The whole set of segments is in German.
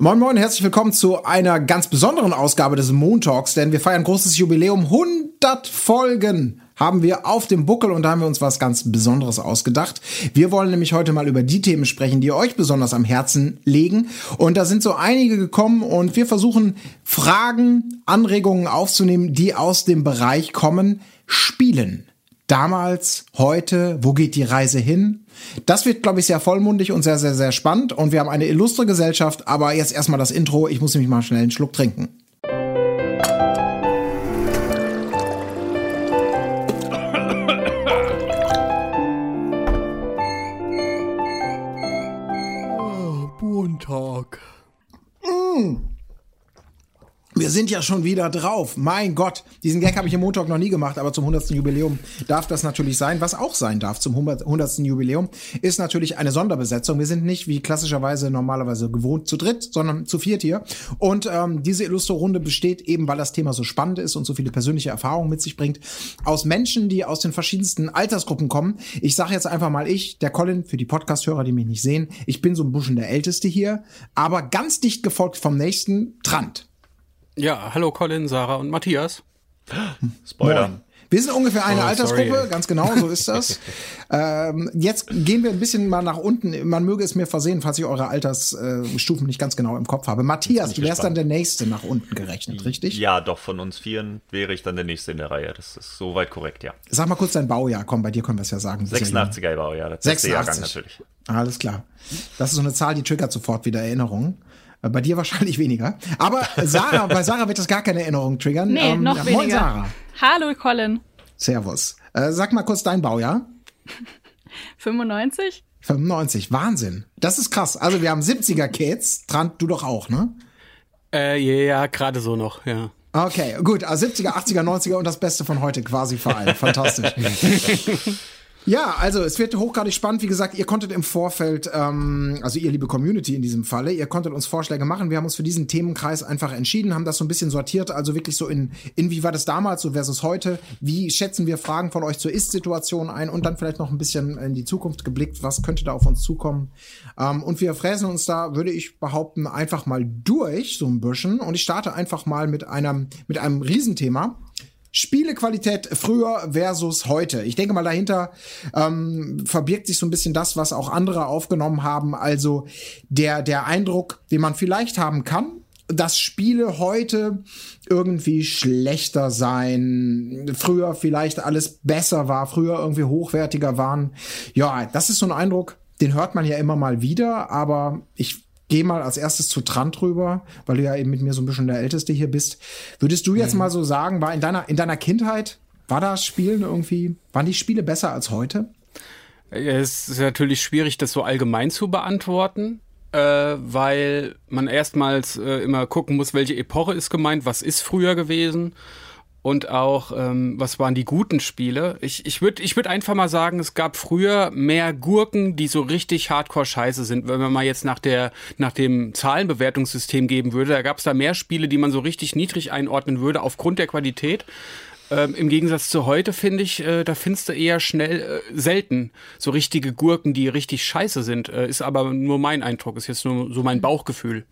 Moin Moin, herzlich willkommen zu einer ganz besonderen Ausgabe des Moon Talks, denn wir feiern großes Jubiläum. 100 Folgen haben wir auf dem Buckel und da haben wir uns was ganz Besonderes ausgedacht. Wir wollen nämlich heute mal über die Themen sprechen, die euch besonders am Herzen liegen. Und da sind so einige gekommen und wir versuchen Fragen, Anregungen aufzunehmen, die aus dem Bereich kommen. Spielen. Damals, heute, wo geht die Reise hin? Das wird, glaube ich, sehr vollmundig und sehr, sehr, sehr spannend. Und wir haben eine illustre Gesellschaft. Aber jetzt erstmal das Intro. Ich muss nämlich mal schnell einen Schluck trinken. Wir sind ja schon wieder drauf. Mein Gott, diesen Gag habe ich am Montag noch nie gemacht, aber zum 100. Jubiläum darf das natürlich sein. Was auch sein darf zum 100. Jubiläum, ist natürlich eine Sonderbesetzung. Wir sind nicht wie klassischerweise normalerweise gewohnt zu dritt, sondern zu viert hier. Und ähm, diese illustre Runde besteht eben, weil das Thema so spannend ist und so viele persönliche Erfahrungen mit sich bringt, aus Menschen, die aus den verschiedensten Altersgruppen kommen. Ich sage jetzt einfach mal ich, der Colin, für die Podcast-Hörer, die mich nicht sehen. Ich bin so ein bisschen der Älteste hier, aber ganz dicht gefolgt vom nächsten Trant. Ja, hallo Colin, Sarah und Matthias. Spoiler. Moin. Wir sind ungefähr eine Oh, Altersgruppe, sorry. ganz genau, so ist das. ähm, jetzt gehen wir ein bisschen mal nach unten. Man möge es mir versehen, falls ich eure Altersstufen nicht ganz genau im Kopf habe. Matthias, du wärst dann der Nächste nach unten gerechnet, richtig? Ja, doch, von uns Vieren wäre ich dann der Nächste in der Reihe. Das ist soweit korrekt, ja. Sag mal kurz dein Baujahr. Komm, bei dir können wir es ja sagen. Du bist ja jung. 86er Baujahr, das letzte 86. Jahrgang natürlich. Alles klar. Das ist so eine Zahl, die triggert sofort wieder Erinnerungen. Äh, Bei dir wahrscheinlich weniger. Aber Sarah, bei Sarah wird das gar keine Erinnerung triggern. Nee, Ähm, noch ja, weniger. Moin Sarah. Hallo Colin. Servus. Äh, sag mal kurz dein Baujahr. 95? 95, Wahnsinn. Das ist krass. Also wir haben 70er Kids, Trant, du doch auch, ne? Äh, ja, gerade so noch, ja. Okay, gut, also 70er, 80er, 90er und das Beste von heute quasi vereint. Fantastisch. Ja, also es wird hochgradig spannend. Wie gesagt, ihr konntet im Vorfeld, ähm, also ihr liebe Community in diesem Falle, ihr konntet uns Vorschläge machen. Wir haben uns für diesen Themenkreis einfach entschieden, haben das so ein bisschen sortiert, also wirklich so in, in wie war das damals so versus heute? Wie schätzen wir Fragen von euch zur Ist-Situation ein und dann vielleicht noch ein bisschen in die Zukunft geblickt, was könnte da auf uns zukommen? Ähm, und wir fräsen uns da, würde ich behaupten, einfach mal durch, so ein bisschen. Und ich starte einfach mal mit einem, mit einem Riesenthema. Spielequalität früher versus heute. Ich denke mal, dahinter ähm, verbirgt sich so ein bisschen das, was auch andere aufgenommen haben. Also der, der Eindruck, den man vielleicht haben kann, dass Spiele heute irgendwie schlechter sein, früher vielleicht alles besser war, früher irgendwie hochwertiger waren. Ja, das ist so ein Eindruck, den hört man ja immer mal wieder, aber ich gehe mal als erstes zu Trant rüber, weil du ja eben mit mir so ein bisschen der Älteste hier bist. Würdest du jetzt mal so sagen, war in deiner, in deiner Kindheit, war das Spielen irgendwie, waren die Spiele besser als heute? Es ist natürlich schwierig, das so allgemein zu beantworten, äh, weil man erstmals äh, immer gucken muss, welche Epoche ist gemeint, was ist früher gewesen und auch, ähm, was waren die guten Spiele. Ich, ich würde ich würd einfach mal sagen, es gab früher mehr Gurken, die so richtig hardcore scheiße sind. Wenn man mal jetzt nach, der, nach dem Zahlenbewertungssystem geben würde, da gab es da mehr Spiele, die man so richtig niedrig einordnen würde aufgrund der Qualität. Ähm, Im Gegensatz zu heute finde ich, äh, da findest du eher schnell äh, selten so richtige Gurken, die richtig scheiße sind. Äh, ist aber nur mein Eindruck, ist jetzt nur so mein Bauchgefühl.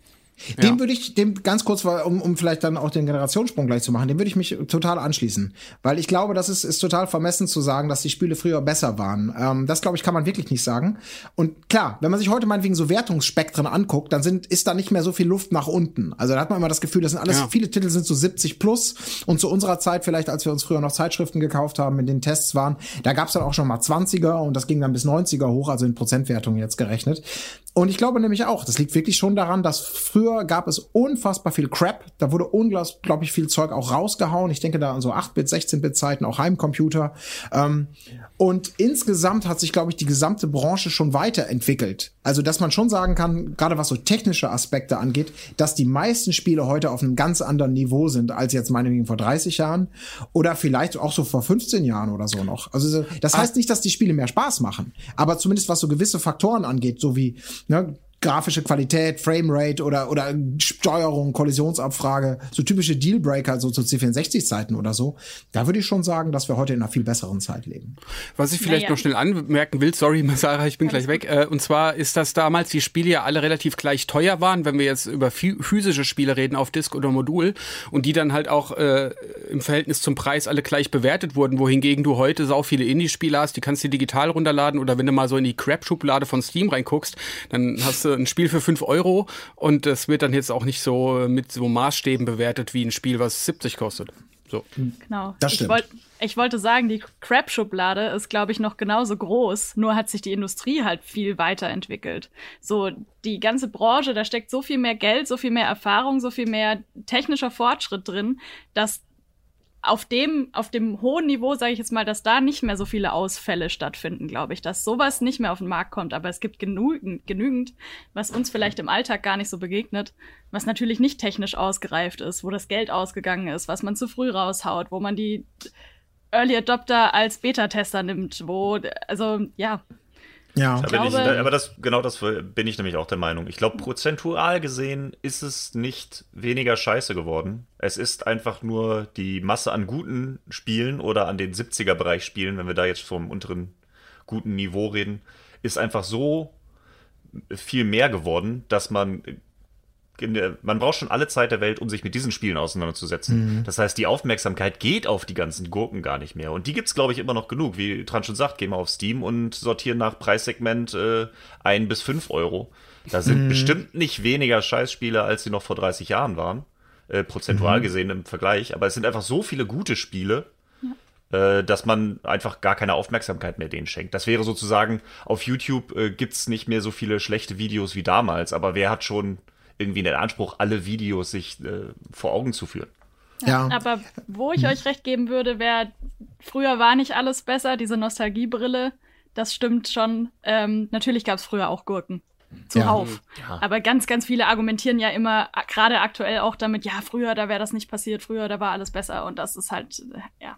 Dem würde ich, dem ganz kurz, um, um vielleicht dann auch den Generationssprung gleich zu machen, dem würde ich mich total anschließen. Weil ich glaube, das ist, ist total vermessen zu sagen, dass die Spiele früher besser waren. Ähm, das, glaube ich, kann man wirklich nicht sagen. Und klar, wenn man sich heute meinetwegen so Wertungsspektren anguckt, dann sind, ist da nicht mehr so viel Luft nach unten. Also da hat man immer das Gefühl, das sind alles, Ja. viele Titel sind so 70 plus. Und zu unserer Zeit, vielleicht, als wir uns früher noch Zeitschriften gekauft haben, in den Tests waren, da gab es dann auch schon mal 20er und das ging dann bis 90er hoch, also in Prozentwertungen jetzt gerechnet. Und ich glaube nämlich auch, das liegt wirklich schon daran, dass früher gab es unfassbar viel Crap. Da wurde unglaublich viel Zeug auch rausgehauen. Ich denke da an so 8-Bit, 16-Bit Zeiten, auch Heimcomputer. Ähm, und insgesamt hat sich, glaube ich, die gesamte Branche schon weiterentwickelt. Also, dass man schon sagen kann, gerade was so technische Aspekte angeht, dass die meisten Spiele heute auf einem ganz anderen Niveau sind als jetzt meinetwegen vor 30 Jahren oder vielleicht auch so vor 15 Jahren oder so noch. Also, so- das heißt nicht, dass die Spiele mehr Spaß machen, aber zumindest was so gewisse Faktoren angeht, so wie ne, grafische Qualität, Framerate oder, oder Steuerung, Kollisionsabfrage, so typische Dealbreaker, so zu C64-Zeiten oder so, da würde ich schon sagen, dass wir heute in einer viel besseren Zeit leben. Was ich vielleicht naja. noch schnell anmerken will, sorry, Sarah, ich bin gleich weg, äh, und zwar ist, dass damals die Spiele ja alle relativ gleich teuer waren, wenn wir jetzt über physische Spiele reden auf Disk oder Modul und die dann halt auch äh, im Verhältnis zum Preis alle gleich bewertet wurden, wohingegen du heute sau viele Indie-Spiele hast, die kannst du digital runterladen oder wenn du mal so in die Crap-Schublade von Steam reinguckst, dann hast du du ein Spiel für 5 Euro und das wird dann jetzt auch nicht so mit so Maßstäben bewertet wie ein Spiel, was 70 kostet. So. Genau. Das stimmt. Ich, wollt, ich wollte sagen, die Crap-Schublade ist, glaube ich, noch genauso groß, nur hat sich die Industrie halt viel weiterentwickelt. So, die ganze Branche, da steckt so viel mehr Geld, so viel mehr Erfahrung, so viel mehr technischer Fortschritt drin, dass auf dem, auf dem hohen Niveau, sage ich jetzt mal, dass da nicht mehr so viele Ausfälle stattfinden, glaube ich, dass sowas nicht mehr auf den Markt kommt. Aber es gibt genügend, genügend, was uns vielleicht im Alltag gar nicht so begegnet, was natürlich nicht technisch ausgereift ist, wo das Geld ausgegangen ist, was man zu früh raushaut, wo man die Early Adopter als Beta-Tester nimmt, wo, also ja, ja, da glaube, ich, aber das, genau das bin ich nämlich auch der Meinung. Ich glaube, prozentual gesehen ist es nicht weniger scheiße geworden. Es ist einfach nur die Masse an guten Spielen oder an den 70er-Bereich Spielen, wenn wir da jetzt vom unteren guten Niveau reden, ist einfach so viel mehr geworden, dass man man braucht schon alle Zeit der Welt, um sich mit diesen Spielen auseinanderzusetzen. Mhm. Das heißt, die Aufmerksamkeit geht auf die ganzen Gurken gar nicht mehr. Und die gibt's, glaube ich, immer noch genug. Wie Tran schon sagt, geh mal auf Steam und sortieren nach Preissegment äh, ein bis fünf Euro. Da sind mhm. bestimmt nicht weniger Scheißspiele, als sie noch vor 30 Jahren waren. Äh, prozentual mhm. gesehen im Vergleich. Aber es sind einfach so viele gute Spiele, äh, dass man einfach gar keine Aufmerksamkeit mehr denen schenkt. Das wäre sozusagen, auf YouTube äh, gibt's nicht mehr so viele schlechte Videos wie damals, aber wer hat schon irgendwie den Anspruch, alle Videos sich äh, vor Augen zu führen. Ja. Aber wo ich euch recht geben würde, wäre, früher war nicht alles besser, diese Nostalgiebrille, das stimmt schon. Ähm, natürlich gab es früher auch Gurken. Zuhauf. Ja. Ja. Aber ganz, ganz viele argumentieren ja immer, gerade aktuell auch damit, ja, früher, da wäre das nicht passiert, früher, da war alles besser. Und das ist halt, äh, ja,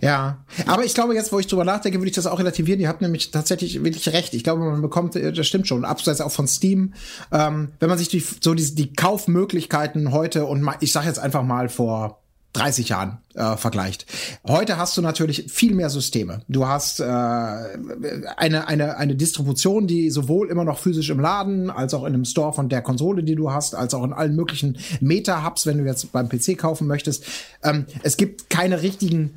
ja, aber ich glaube, jetzt, wo ich drüber nachdenke, würde ich das auch relativieren. Ihr habt nämlich tatsächlich wirklich recht. Ich glaube, man bekommt, äh, das stimmt schon, abseits auch von Steam, ähm, wenn man sich die, so die, die Kaufmöglichkeiten heute und ich sage jetzt einfach mal vor 30 Jahren äh, vergleicht. Heute hast du natürlich viel mehr Systeme. Du hast äh, eine, eine, eine Distribution, die sowohl immer noch physisch im Laden, als auch in einem Store von der Konsole, die du hast, als auch in allen möglichen Meta-Hubs, wenn du jetzt beim PC kaufen möchtest. Ähm, es gibt keine richtigen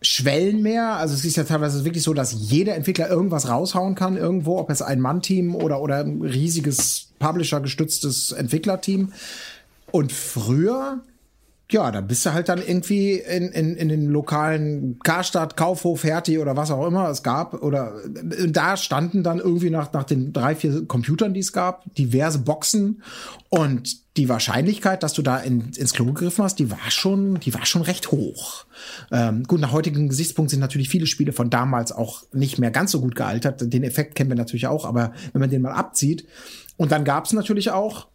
Schwellen mehr. Also es ist ja teilweise wirklich so, dass jeder Entwickler irgendwas raushauen kann irgendwo, ob es ein Mann-Team oder, oder ein riesiges Publisher-gestütztes Entwicklerteam. Und früher ja, da bist du halt dann irgendwie in, in, in den lokalen Karstadt, Kaufhof, Hertie oder was auch immer es gab. Oder da standen dann irgendwie nach, nach den drei, vier Computern, die es gab, diverse Boxen. Und die Wahrscheinlichkeit, dass du da in, ins Klo gegriffen hast, die war schon, die war schon recht hoch. Ähm, gut, nach heutigem Gesichtspunkt sind natürlich viele Spiele von damals auch nicht mehr ganz so gut gealtert. Den Effekt kennen wir natürlich auch, aber wenn man den mal abzieht. Und dann gab es natürlich auch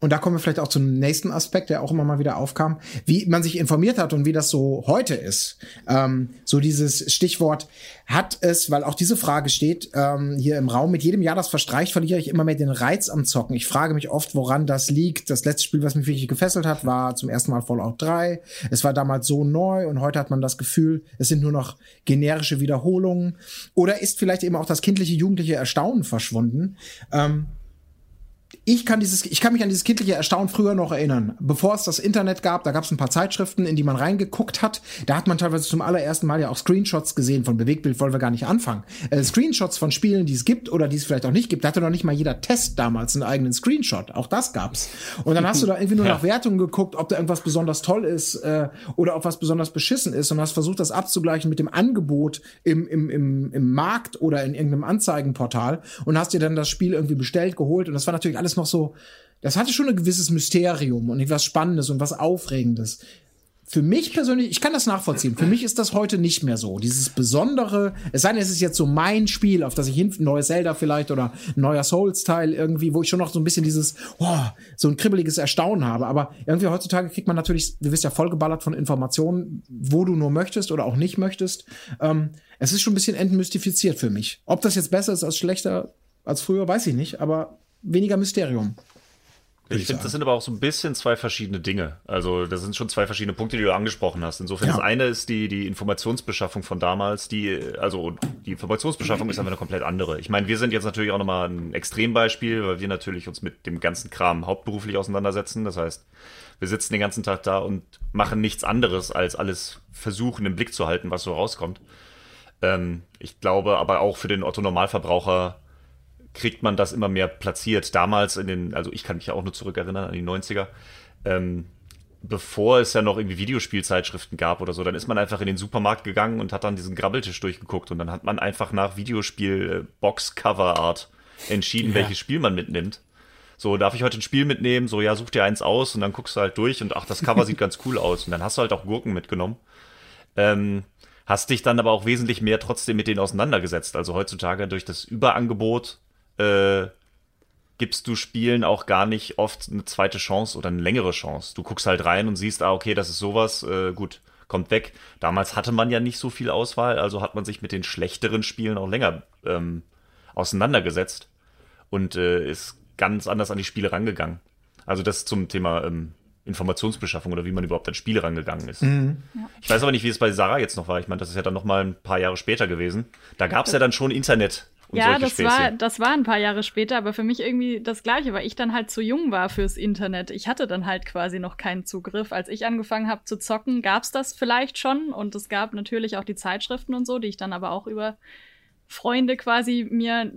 und da kommen wir vielleicht auch zum nächsten Aspekt, der auch immer mal wieder aufkam, wie man sich informiert hat und wie das so heute ist. Ähm, so dieses Stichwort hat es, weil auch diese Frage steht ähm, hier im Raum, mit jedem Jahr, das verstreicht, verliere ich immer mehr den Reiz am Zocken. Ich frage mich oft, woran das liegt. Das letzte Spiel, was mich wirklich gefesselt hat, war zum ersten Mal Fallout 3. Es war damals so neu und heute hat man das Gefühl, es sind nur noch generische Wiederholungen. Oder ist vielleicht eben auch das kindliche, jugendliche Erstaunen verschwunden? Ähm, ich kann dieses, ich kann mich an dieses kindliche Erstaunen früher noch erinnern. Bevor es das Internet gab, da gab es ein paar Zeitschriften, in die man reingeguckt hat. Da hat man teilweise zum allerersten Mal ja auch Screenshots gesehen. Von Bewegtbild wollen wir gar nicht anfangen. Äh, Screenshots von Spielen, die es gibt oder die es vielleicht auch nicht gibt. Da hatte noch nicht mal jeder Test damals einen eigenen Screenshot. Auch das gab's. Und dann hast du da irgendwie nur nach Wertungen geguckt, ob da irgendwas besonders toll ist äh, oder ob was besonders beschissen ist und hast versucht, das abzugleichen mit dem Angebot im, im, im, im Markt oder in irgendeinem Anzeigenportal und hast dir dann das Spiel irgendwie bestellt, geholt. Und das war natürlich alles noch so, das hatte schon ein gewisses Mysterium und etwas Spannendes und was Aufregendes. Für mich persönlich, ich kann das nachvollziehen. Für mich ist das heute nicht mehr so. Dieses Besondere, es sei denn, es ist jetzt so mein Spiel, auf das ich hin, ein neues Zelda vielleicht oder ein neuer Souls-Teil irgendwie, wo ich schon noch so ein bisschen dieses, oh, so ein kribbeliges Erstaunen habe. Aber irgendwie heutzutage kriegt man natürlich, du wirst ja vollgeballert von Informationen, wo du nur möchtest oder auch nicht möchtest. Ähm, es ist schon ein bisschen entmystifiziert für mich. Ob das jetzt besser ist als schlechter als früher, weiß ich nicht, aber weniger Mysterium. Ich, ich finde, das sind aber auch so ein bisschen zwei verschiedene Dinge. Also, das sind schon zwei verschiedene Punkte, die du angesprochen hast. Insofern, ja. das eine ist die, die Informationsbeschaffung von damals, die, also die Informationsbeschaffung ist einfach eine komplett andere. Ich meine, wir sind jetzt natürlich auch nochmal ein Extrembeispiel, weil wir natürlich uns mit dem ganzen Kram hauptberuflich auseinandersetzen. Das heißt, wir sitzen den ganzen Tag da und machen nichts anderes, als alles versuchen im Blick zu halten, was so rauskommt. Ähm, ich glaube aber auch für den Otto-Normalverbraucher kriegt man das immer mehr platziert. Damals in den, also ich kann mich ja auch nur zurückerinnern an die 90er, ähm, bevor es ja noch irgendwie Videospielzeitschriften gab oder so, dann ist man einfach in den Supermarkt gegangen und hat dann diesen Grabbeltisch durchgeguckt und dann hat man einfach nach Videospiel-Box-Cover-Art entschieden, ja. welches Spiel man mitnimmt. So, darf ich heute ein Spiel mitnehmen? So, ja, such dir eins aus und dann guckst du halt durch und ach, das Cover sieht ganz cool aus. Und dann hast du halt auch Gurken mitgenommen. Ähm, hast dich dann aber auch wesentlich mehr trotzdem mit denen auseinandergesetzt. Also heutzutage durch das Überangebot äh, gibst du Spielen auch gar nicht oft eine zweite Chance oder eine längere Chance. Du guckst halt rein und siehst, ah, okay, das ist sowas, äh, gut, kommt weg. Damals hatte man ja nicht so viel Auswahl, also hat man sich mit den schlechteren Spielen auch länger ähm, auseinandergesetzt und äh, ist ganz anders an die Spiele rangegangen. Also das zum Thema ähm, Informationsbeschaffung oder wie man überhaupt an Spiele rangegangen ist. Mhm. Ja. Ich weiß aber nicht, wie es bei Sarah jetzt noch war. Ich meine, das ist ja dann noch mal ein paar Jahre später gewesen. Da gab es ja dann schon Internet ja, das war, das war ein paar Jahre später, aber für mich irgendwie das Gleiche, weil ich dann halt zu jung war fürs Internet. Ich hatte dann halt quasi noch keinen Zugriff. Als ich angefangen habe zu zocken, gab es das vielleicht schon und es gab natürlich auch die Zeitschriften und so, die ich dann aber auch über Freunde quasi mir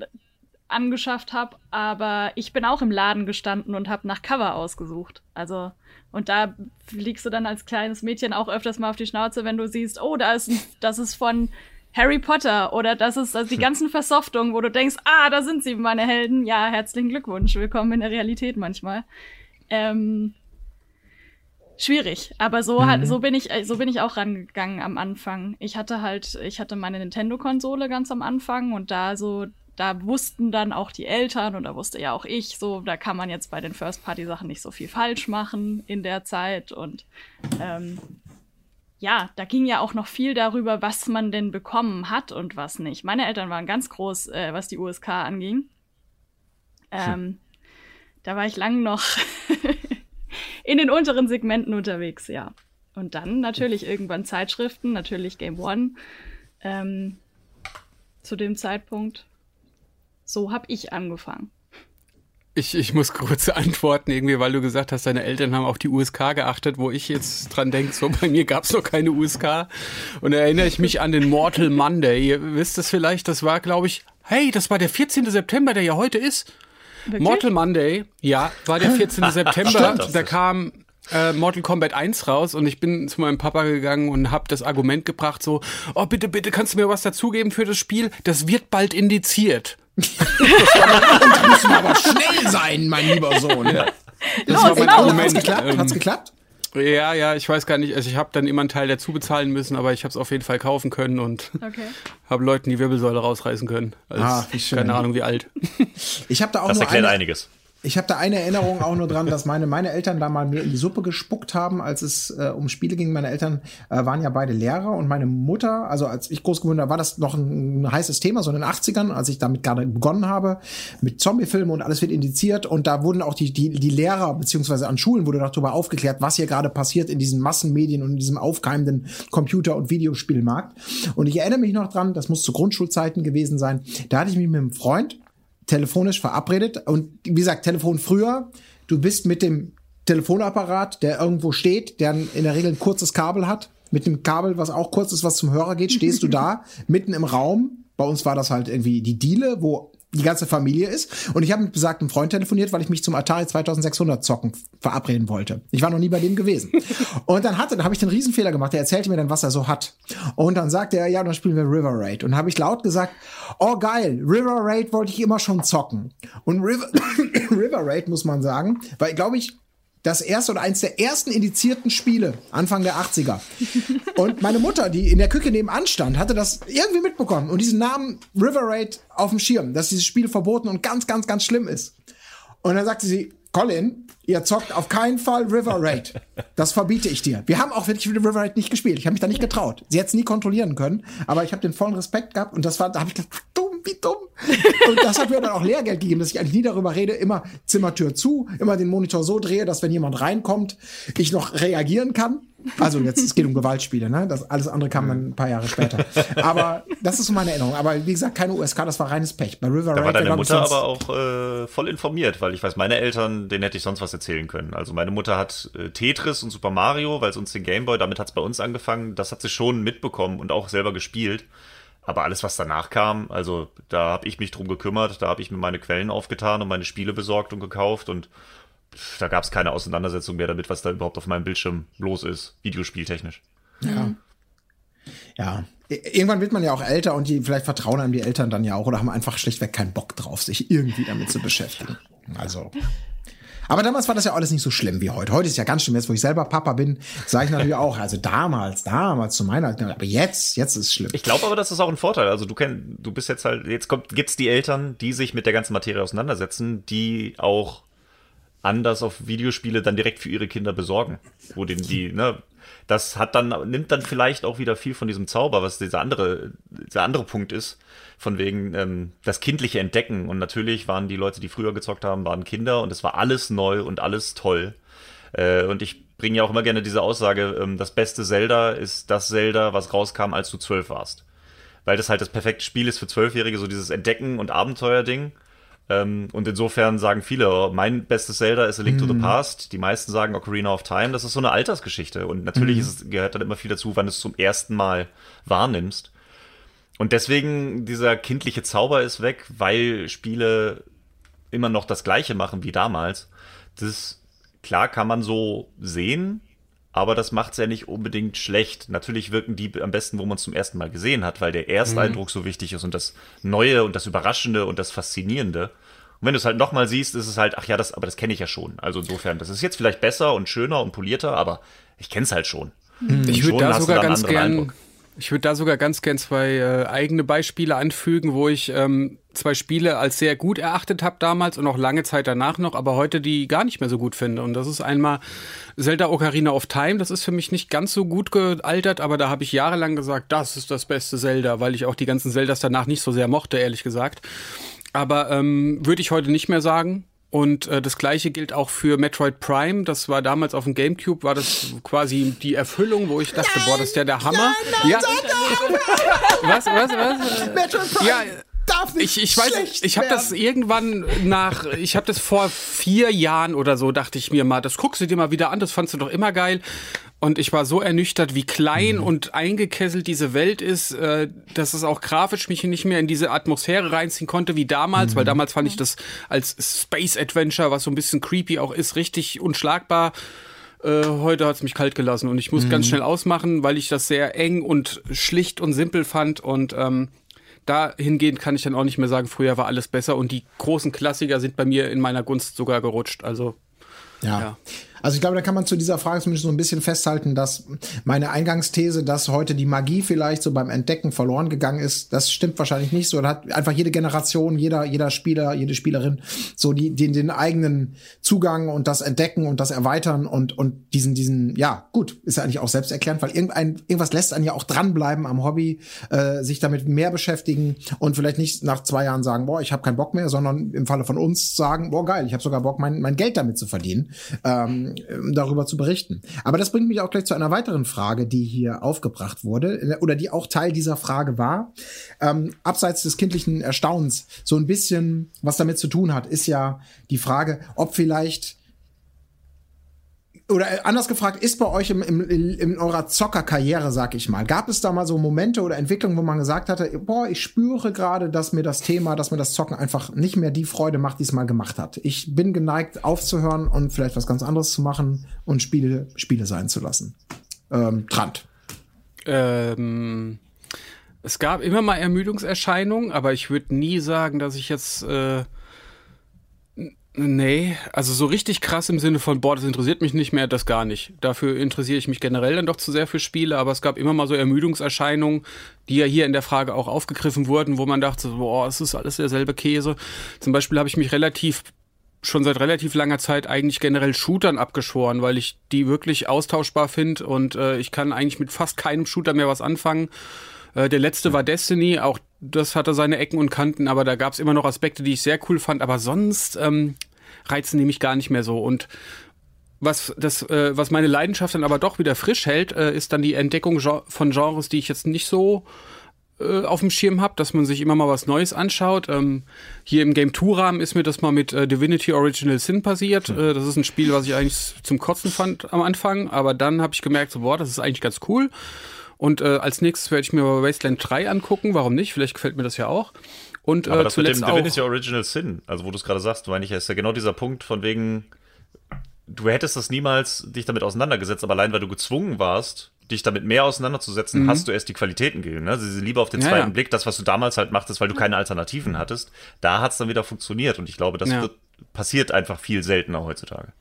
angeschafft habe. Aber ich bin auch im Laden gestanden und habe nach Cover ausgesucht. Also und da fliegst du dann als kleines Mädchen auch öfters mal auf die Schnauze, wenn du siehst, oh, da ist das ist von Harry Potter oder das ist also die ganzen Versoftungen, wo du denkst, ah, da sind sie, meine Helden. Ja, herzlichen Glückwunsch, willkommen in der Realität manchmal. Ähm, schwierig, aber so mhm. hat, so bin ich, so bin ich auch rangegangen am Anfang. Ich hatte halt, ich hatte meine Nintendo-Konsole ganz am Anfang und da so, da wussten dann auch die Eltern und da wusste ja auch ich, so, da kann man jetzt bei den First-Party-Sachen nicht so viel falsch machen in der Zeit und ähm, ja, da ging ja auch noch viel darüber, was man denn bekommen hat und was nicht. Meine Eltern waren ganz groß, äh, was die USK anging. Ähm, hm. Da war ich lang noch in den unteren Segmenten unterwegs, ja. Und dann natürlich irgendwann Zeitschriften, natürlich Game One. Ähm, zu dem Zeitpunkt. So habe ich angefangen. Ich, ich muss kurz antworten, irgendwie, weil du gesagt hast, deine Eltern haben auf die USK geachtet, wo ich jetzt dran denke, so bei mir gab's noch keine USK. Und da erinnere ich mich an den Mortal Monday. Ihr wisst es vielleicht, das war, glaube ich, hey, das war der 14. September, der ja heute ist. Wirklich? Mortal Monday, ja, war der 14. September. da kam äh, Mortal Kombat 1 raus und ich bin zu meinem Papa gegangen und habe das Argument gebracht, so, oh bitte, bitte, kannst du mir was dazugeben für das Spiel? Das wird bald indiziert und da müssen wir aber schnell sein, mein lieber Sohn. Ja. Das los, war mein. Hat's geklappt? Hat's geklappt? Ja, ja, ich weiß gar nicht. Also ich habe dann immer einen Teil dazu bezahlen müssen, aber ich habe es auf jeden Fall kaufen können und okay. habe Leuten die Wirbelsäule rausreißen können. Also ah, keine Ahnung wie alt. Ich habe da auch das nur erklärt eine, einiges. Ich habe da eine Erinnerung auch nur dran, dass meine, meine Eltern da mal mir in die Suppe gespuckt haben, als es äh, um Spiele ging. Meine Eltern äh, waren ja beide Lehrer und meine Mutter, also als ich groß geworden war, war das noch ein, ein, heißes Thema, so in den 80ern, als ich damit gerade begonnen habe, mit Zombiefilmen und alles wird indiziert. Und da wurden auch die, die, die Lehrer, beziehungsweise an Schulen wurde darüber aufgeklärt, was hier gerade passiert in diesen Massenmedien und in diesem aufkeimenden Computer- und Videospielmarkt. Und ich erinnere mich noch dran, das muss zu Grundschulzeiten gewesen sein, da hatte ich mich mit einem Freund telefonisch verabredet. Und wie gesagt, Telefon früher, du bist mit dem Telefonapparat, der irgendwo steht, der in der Regel ein kurzes Kabel hat, mit dem Kabel, was auch kurz ist, was zum Hörer geht, stehst du da, mitten im Raum. Bei uns war das halt irgendwie die Diele, wo die ganze Familie ist. Und ich habe mit besagtem Freund telefoniert, weil ich mich zum Atari 2600 zocken verabreden wollte. Ich war noch nie bei dem gewesen. Und dann hatte, dann habe ich den Riesenfehler gemacht. Er erzählte mir dann, was er so hat. Und dann sagte er, ja, dann spielen wir River Raid. Und dann habe ich laut gesagt, oh geil, River Raid wollte ich immer schon zocken. Und River, River Raid muss man sagen, weil glaube ich das erste oder eins der ersten indizierten Spiele Anfang der 80er. Und meine Mutter, die in der Küche nebenan stand, hatte das irgendwie mitbekommen und diesen Namen River Raid auf dem Schirm, dass dieses Spiel verboten und ganz, ganz, ganz schlimm ist. Und dann sagte sie, Colin, ihr zockt auf keinen Fall River Raid. Das verbiete ich dir. Wir haben auch wirklich River Raid nicht gespielt. Ich habe mich da nicht getraut. Sie hätte es nie kontrollieren können, aber ich habe den vollen Respekt gehabt und das war, da habe ich gedacht, dumm, wie dumm. Und das hat mir dann auch Lehrgeld gegeben, dass ich eigentlich nie darüber rede, immer Zimmertür zu, immer den Monitor so drehe, dass wenn jemand reinkommt, ich noch reagieren kann. Also jetzt, es geht um Gewaltspiele, ne? Das, alles andere kam dann ein paar Jahre später. Aber das ist so meine Erinnerung. Aber wie gesagt, keine USK, das war reines Pech. Bei River Da war deine Mutter aber auch äh, voll informiert, weil ich weiß, meine Eltern, denen hätte ich sonst was erzählen können. Also meine Mutter hat äh, Tetris und Super Mario, weil es uns den Gameboy, damit hat es bei uns angefangen, das hat sie schon mitbekommen und auch selber gespielt. Aber alles, was danach kam, also da habe ich mich drum gekümmert, da habe ich mir meine Quellen aufgetan und meine Spiele besorgt und gekauft und da gab es keine Auseinandersetzung mehr damit, was da überhaupt auf meinem Bildschirm los ist, videospieltechnisch. Ja. Ja. Irgendwann wird man ja auch älter und die, vielleicht vertrauen einem die Eltern dann ja auch oder haben einfach schlichtweg keinen Bock drauf, sich irgendwie damit zu beschäftigen. Also. Aber damals war das ja alles nicht so schlimm wie heute. Heute ist ja ganz schlimm. Jetzt, wo ich selber Papa bin, sage ich natürlich auch, also damals, damals zu meiner, aber jetzt, jetzt ist es schlimm. Ich glaube aber, das ist auch ein Vorteil. Also du kennst, du bist jetzt halt, jetzt kommt, gibt's die Eltern, die sich mit der ganzen Materie auseinandersetzen, die auch anders auf Videospiele dann direkt für ihre Kinder besorgen. Wo den die, ne, das hat dann, nimmt dann vielleicht auch wieder viel von diesem Zauber, was dieser andere, dieser andere Punkt ist, von wegen ähm, das kindliche Entdecken. Und natürlich waren die Leute, die früher gezockt haben, waren Kinder und es war alles neu und alles toll. Äh, und ich bringe ja auch immer gerne diese Aussage, ähm, das beste Zelda ist das Zelda, was rauskam, als du zwölf warst. Weil das halt das perfekte Spiel ist für Zwölfjährige, so dieses Entdecken- und Abenteuer-Ding. Ähm, und insofern sagen viele, oh, mein bestes Zelda ist A Link mm. to the mhm. Past. Die meisten sagen Ocarina of Time. Das ist so eine Altersgeschichte. Und natürlich mm. es, gehört dann immer viel dazu, wann du es zum ersten Mal wahrnimmst. Und deswegen, dieser kindliche Zauber ist weg, weil Spiele immer noch das Gleiche machen wie damals. Das, klar kann man so sehen, aber das macht es ja nicht unbedingt schlecht. Natürlich wirken die am besten, wo man es zum ersten Mal gesehen hat, weil der Ersteindruck mhm. so wichtig ist und das Neue und das Überraschende und das Faszinierende. Und wenn du es halt nochmal siehst, ist es halt, ach ja, das, aber das kenne ich ja schon. Also insofern, das ist jetzt vielleicht besser und schöner und polierter, aber ich kenne es halt schon. Mhm. Ich würde da sogar ganz gern, Eindruck. Ich würde da sogar ganz gern zwei äh, eigene Beispiele anfügen, wo ich ähm, zwei Spiele als sehr gut erachtet habe damals und auch lange Zeit danach noch, aber heute die gar nicht mehr so gut finde. Und das ist einmal Zelda Ocarina of Time. Das ist für mich nicht ganz so gut gealtert, aber da habe ich jahrelang gesagt, das ist das beste Zelda, weil ich auch die ganzen Zeldas danach nicht so sehr mochte, ehrlich gesagt. Aber ähm, würde ich heute nicht mehr sagen. Und äh, das gleiche gilt auch für Metroid Prime. Das war damals auf dem GameCube, war das quasi die Erfüllung, wo ich dachte, nein, boah, das ist ja der Hammer. Nein, nein, ja. was, was, was? Metroid Prime. Ja, darf nicht ich, ich weiß, ich habe das irgendwann nach, ich habe das vor vier Jahren oder so, dachte ich mir mal, das guckst du dir mal wieder an, das fandst du doch immer geil. Und ich war so ernüchtert, wie klein mhm. und eingekesselt diese Welt ist, äh, dass es auch grafisch mich nicht mehr in diese Atmosphäre reinziehen konnte wie damals, mhm. weil damals fand ich das als Space Adventure, was so ein bisschen creepy auch ist, richtig unschlagbar. Äh, heute hat es mich kalt gelassen und ich muss mhm. ganz schnell ausmachen, weil ich das sehr eng und schlicht und simpel fand und ähm, dahingehend kann ich dann auch nicht mehr sagen, früher war alles besser und die großen Klassiker sind bei mir in meiner Gunst sogar gerutscht. Also ja. ja. Also ich glaube, da kann man zu dieser Frage zumindest so ein bisschen festhalten, dass meine Eingangsthese, dass heute die Magie vielleicht so beim Entdecken verloren gegangen ist, das stimmt wahrscheinlich nicht so. Da hat einfach jede Generation, jeder, jeder Spieler, jede Spielerin so die, den, den eigenen Zugang und das Entdecken und das Erweitern und, und diesen, diesen, ja, gut, ist ja eigentlich auch selbsterklärend, weil irgendein, irgendwas lässt einen ja auch dranbleiben am Hobby, äh, sich damit mehr beschäftigen und vielleicht nicht nach zwei Jahren sagen, boah, ich habe keinen Bock mehr, sondern im Falle von uns sagen, boah, geil, ich habe sogar Bock, mein, mein Geld damit zu verdienen. Ähm, ähm, darüber zu berichten. Aber das bringt mich auch gleich zu einer weiteren Frage, die hier aufgebracht wurde äh, oder die auch Teil dieser Frage war. Ähm, abseits des kindlichen Erstaunens, so ein bisschen was damit zu tun hat, ist ja die Frage, ob vielleicht oder äh, anders gefragt, ist bei euch im, im, in eurer Zockerkarriere, sag ich mal, gab es da mal so Momente oder Entwicklungen, wo man gesagt hatte, boah, ich spüre gerade, dass mir das Thema, dass mir das Zocken einfach nicht mehr die Freude macht, die es mal gemacht hat. Ich bin geneigt, aufzuhören und vielleicht was ganz anderes zu machen und Spiele, Spiele sein zu lassen. Ähm, Trant. Ähm, es gab immer mal Ermüdungserscheinungen, aber ich würde nie sagen, dass ich jetzt äh Nee, also so richtig krass im Sinne von, boah, das interessiert mich nicht mehr, das gar nicht. Dafür interessiere ich mich generell dann doch zu sehr für Spiele, aber es gab immer mal so Ermüdungserscheinungen, die ja hier in der Frage auch aufgegriffen wurden, wo man dachte, boah, es ist alles derselbe Käse. Zum Beispiel habe ich mich relativ schon seit relativ langer Zeit eigentlich generell Shootern abgeschworen, weil ich die wirklich austauschbar finde und äh, ich kann eigentlich mit fast keinem Shooter mehr was anfangen. Äh, der letzte war Destiny, auch das hatte seine Ecken und Kanten, aber da gab es immer noch Aspekte, die ich sehr cool fand. Aber sonst ähm, reizen die mich gar nicht mehr so. Und was das, äh, was meine Leidenschaft dann aber doch wieder frisch hält, äh, ist dann die Entdeckung von Genres, die ich jetzt nicht so äh, auf dem Schirm habe, dass man sich immer mal was Neues anschaut. Ähm, hier im Game 2 Rahmen ist mir das mal mit äh, Divinity Original Sin passiert. Hm. Äh, das ist ein Spiel, was ich eigentlich zum Kotzen fand am Anfang, aber dann habe ich gemerkt, so, boah, das ist eigentlich ganz cool. Und äh, als nächstes werde ich mir Wasteland 3 angucken. Warum nicht? Vielleicht gefällt mir das ja auch. Und, aber das mit dem Divinity Original Sin, also wo du es gerade sagst, meine ich, ist ja genau dieser Punkt von wegen, du hättest das niemals dich damit auseinandergesetzt, aber allein weil du gezwungen warst, dich damit mehr auseinanderzusetzen, mhm. hast du erst die Qualitäten gegeben. Ne? Also diese Liebe auf den zweiten ja, ja. Blick, das, was du damals halt machtest, weil du keine Alternativen hattest, da hat es dann wieder funktioniert. Und ich glaube, das ja. wird, passiert einfach viel seltener heutzutage.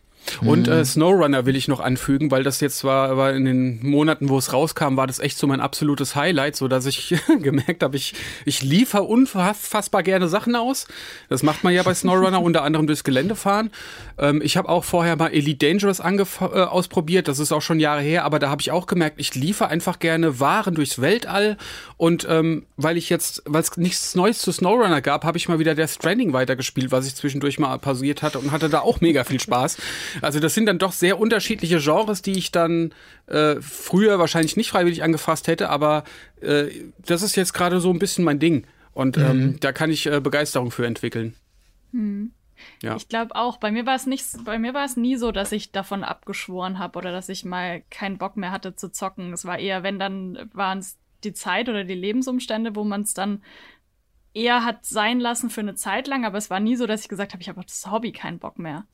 Und äh, mhm. SnowRunner will ich noch anfügen, weil das jetzt war, war in den Monaten, wo es rauskam, war das echt so mein absolutes Highlight, so dass ich gemerkt habe, ich, ich liefere unfassbar gerne Sachen aus. Das macht man ja bei SnowRunner unter anderem durchs Gelände fahren. Ähm, ich habe auch vorher mal Elite Dangerous äh, ausprobiert, das ist auch schon Jahre her, aber da habe ich auch gemerkt, ich liefere einfach gerne Waren durchs Weltall und ähm, weil ich jetzt, weil es nichts Neues zu SnowRunner gab, habe ich mal wieder der Stranding weitergespielt, was ich zwischendurch mal pausiert hatte und hatte da auch mega viel Spaß. Also das sind dann doch sehr unterschiedliche Genres, die ich dann äh, früher wahrscheinlich nicht freiwillig angefasst hätte, aber äh, das ist jetzt gerade so ein bisschen mein Ding. Und ähm, mhm. da kann ich äh, Begeisterung für entwickeln. Mhm. Ja. Ich glaube auch, bei mir war es nicht, bei mir war es nie so, dass ich davon abgeschworen habe oder dass ich mal keinen Bock mehr hatte zu zocken. Es war eher, wenn dann waren es die Zeit oder die Lebensumstände, wo man es dann eher hat sein lassen für eine Zeit lang, aber es war nie so, dass ich gesagt habe, ich habe auf das Hobby keinen Bock mehr.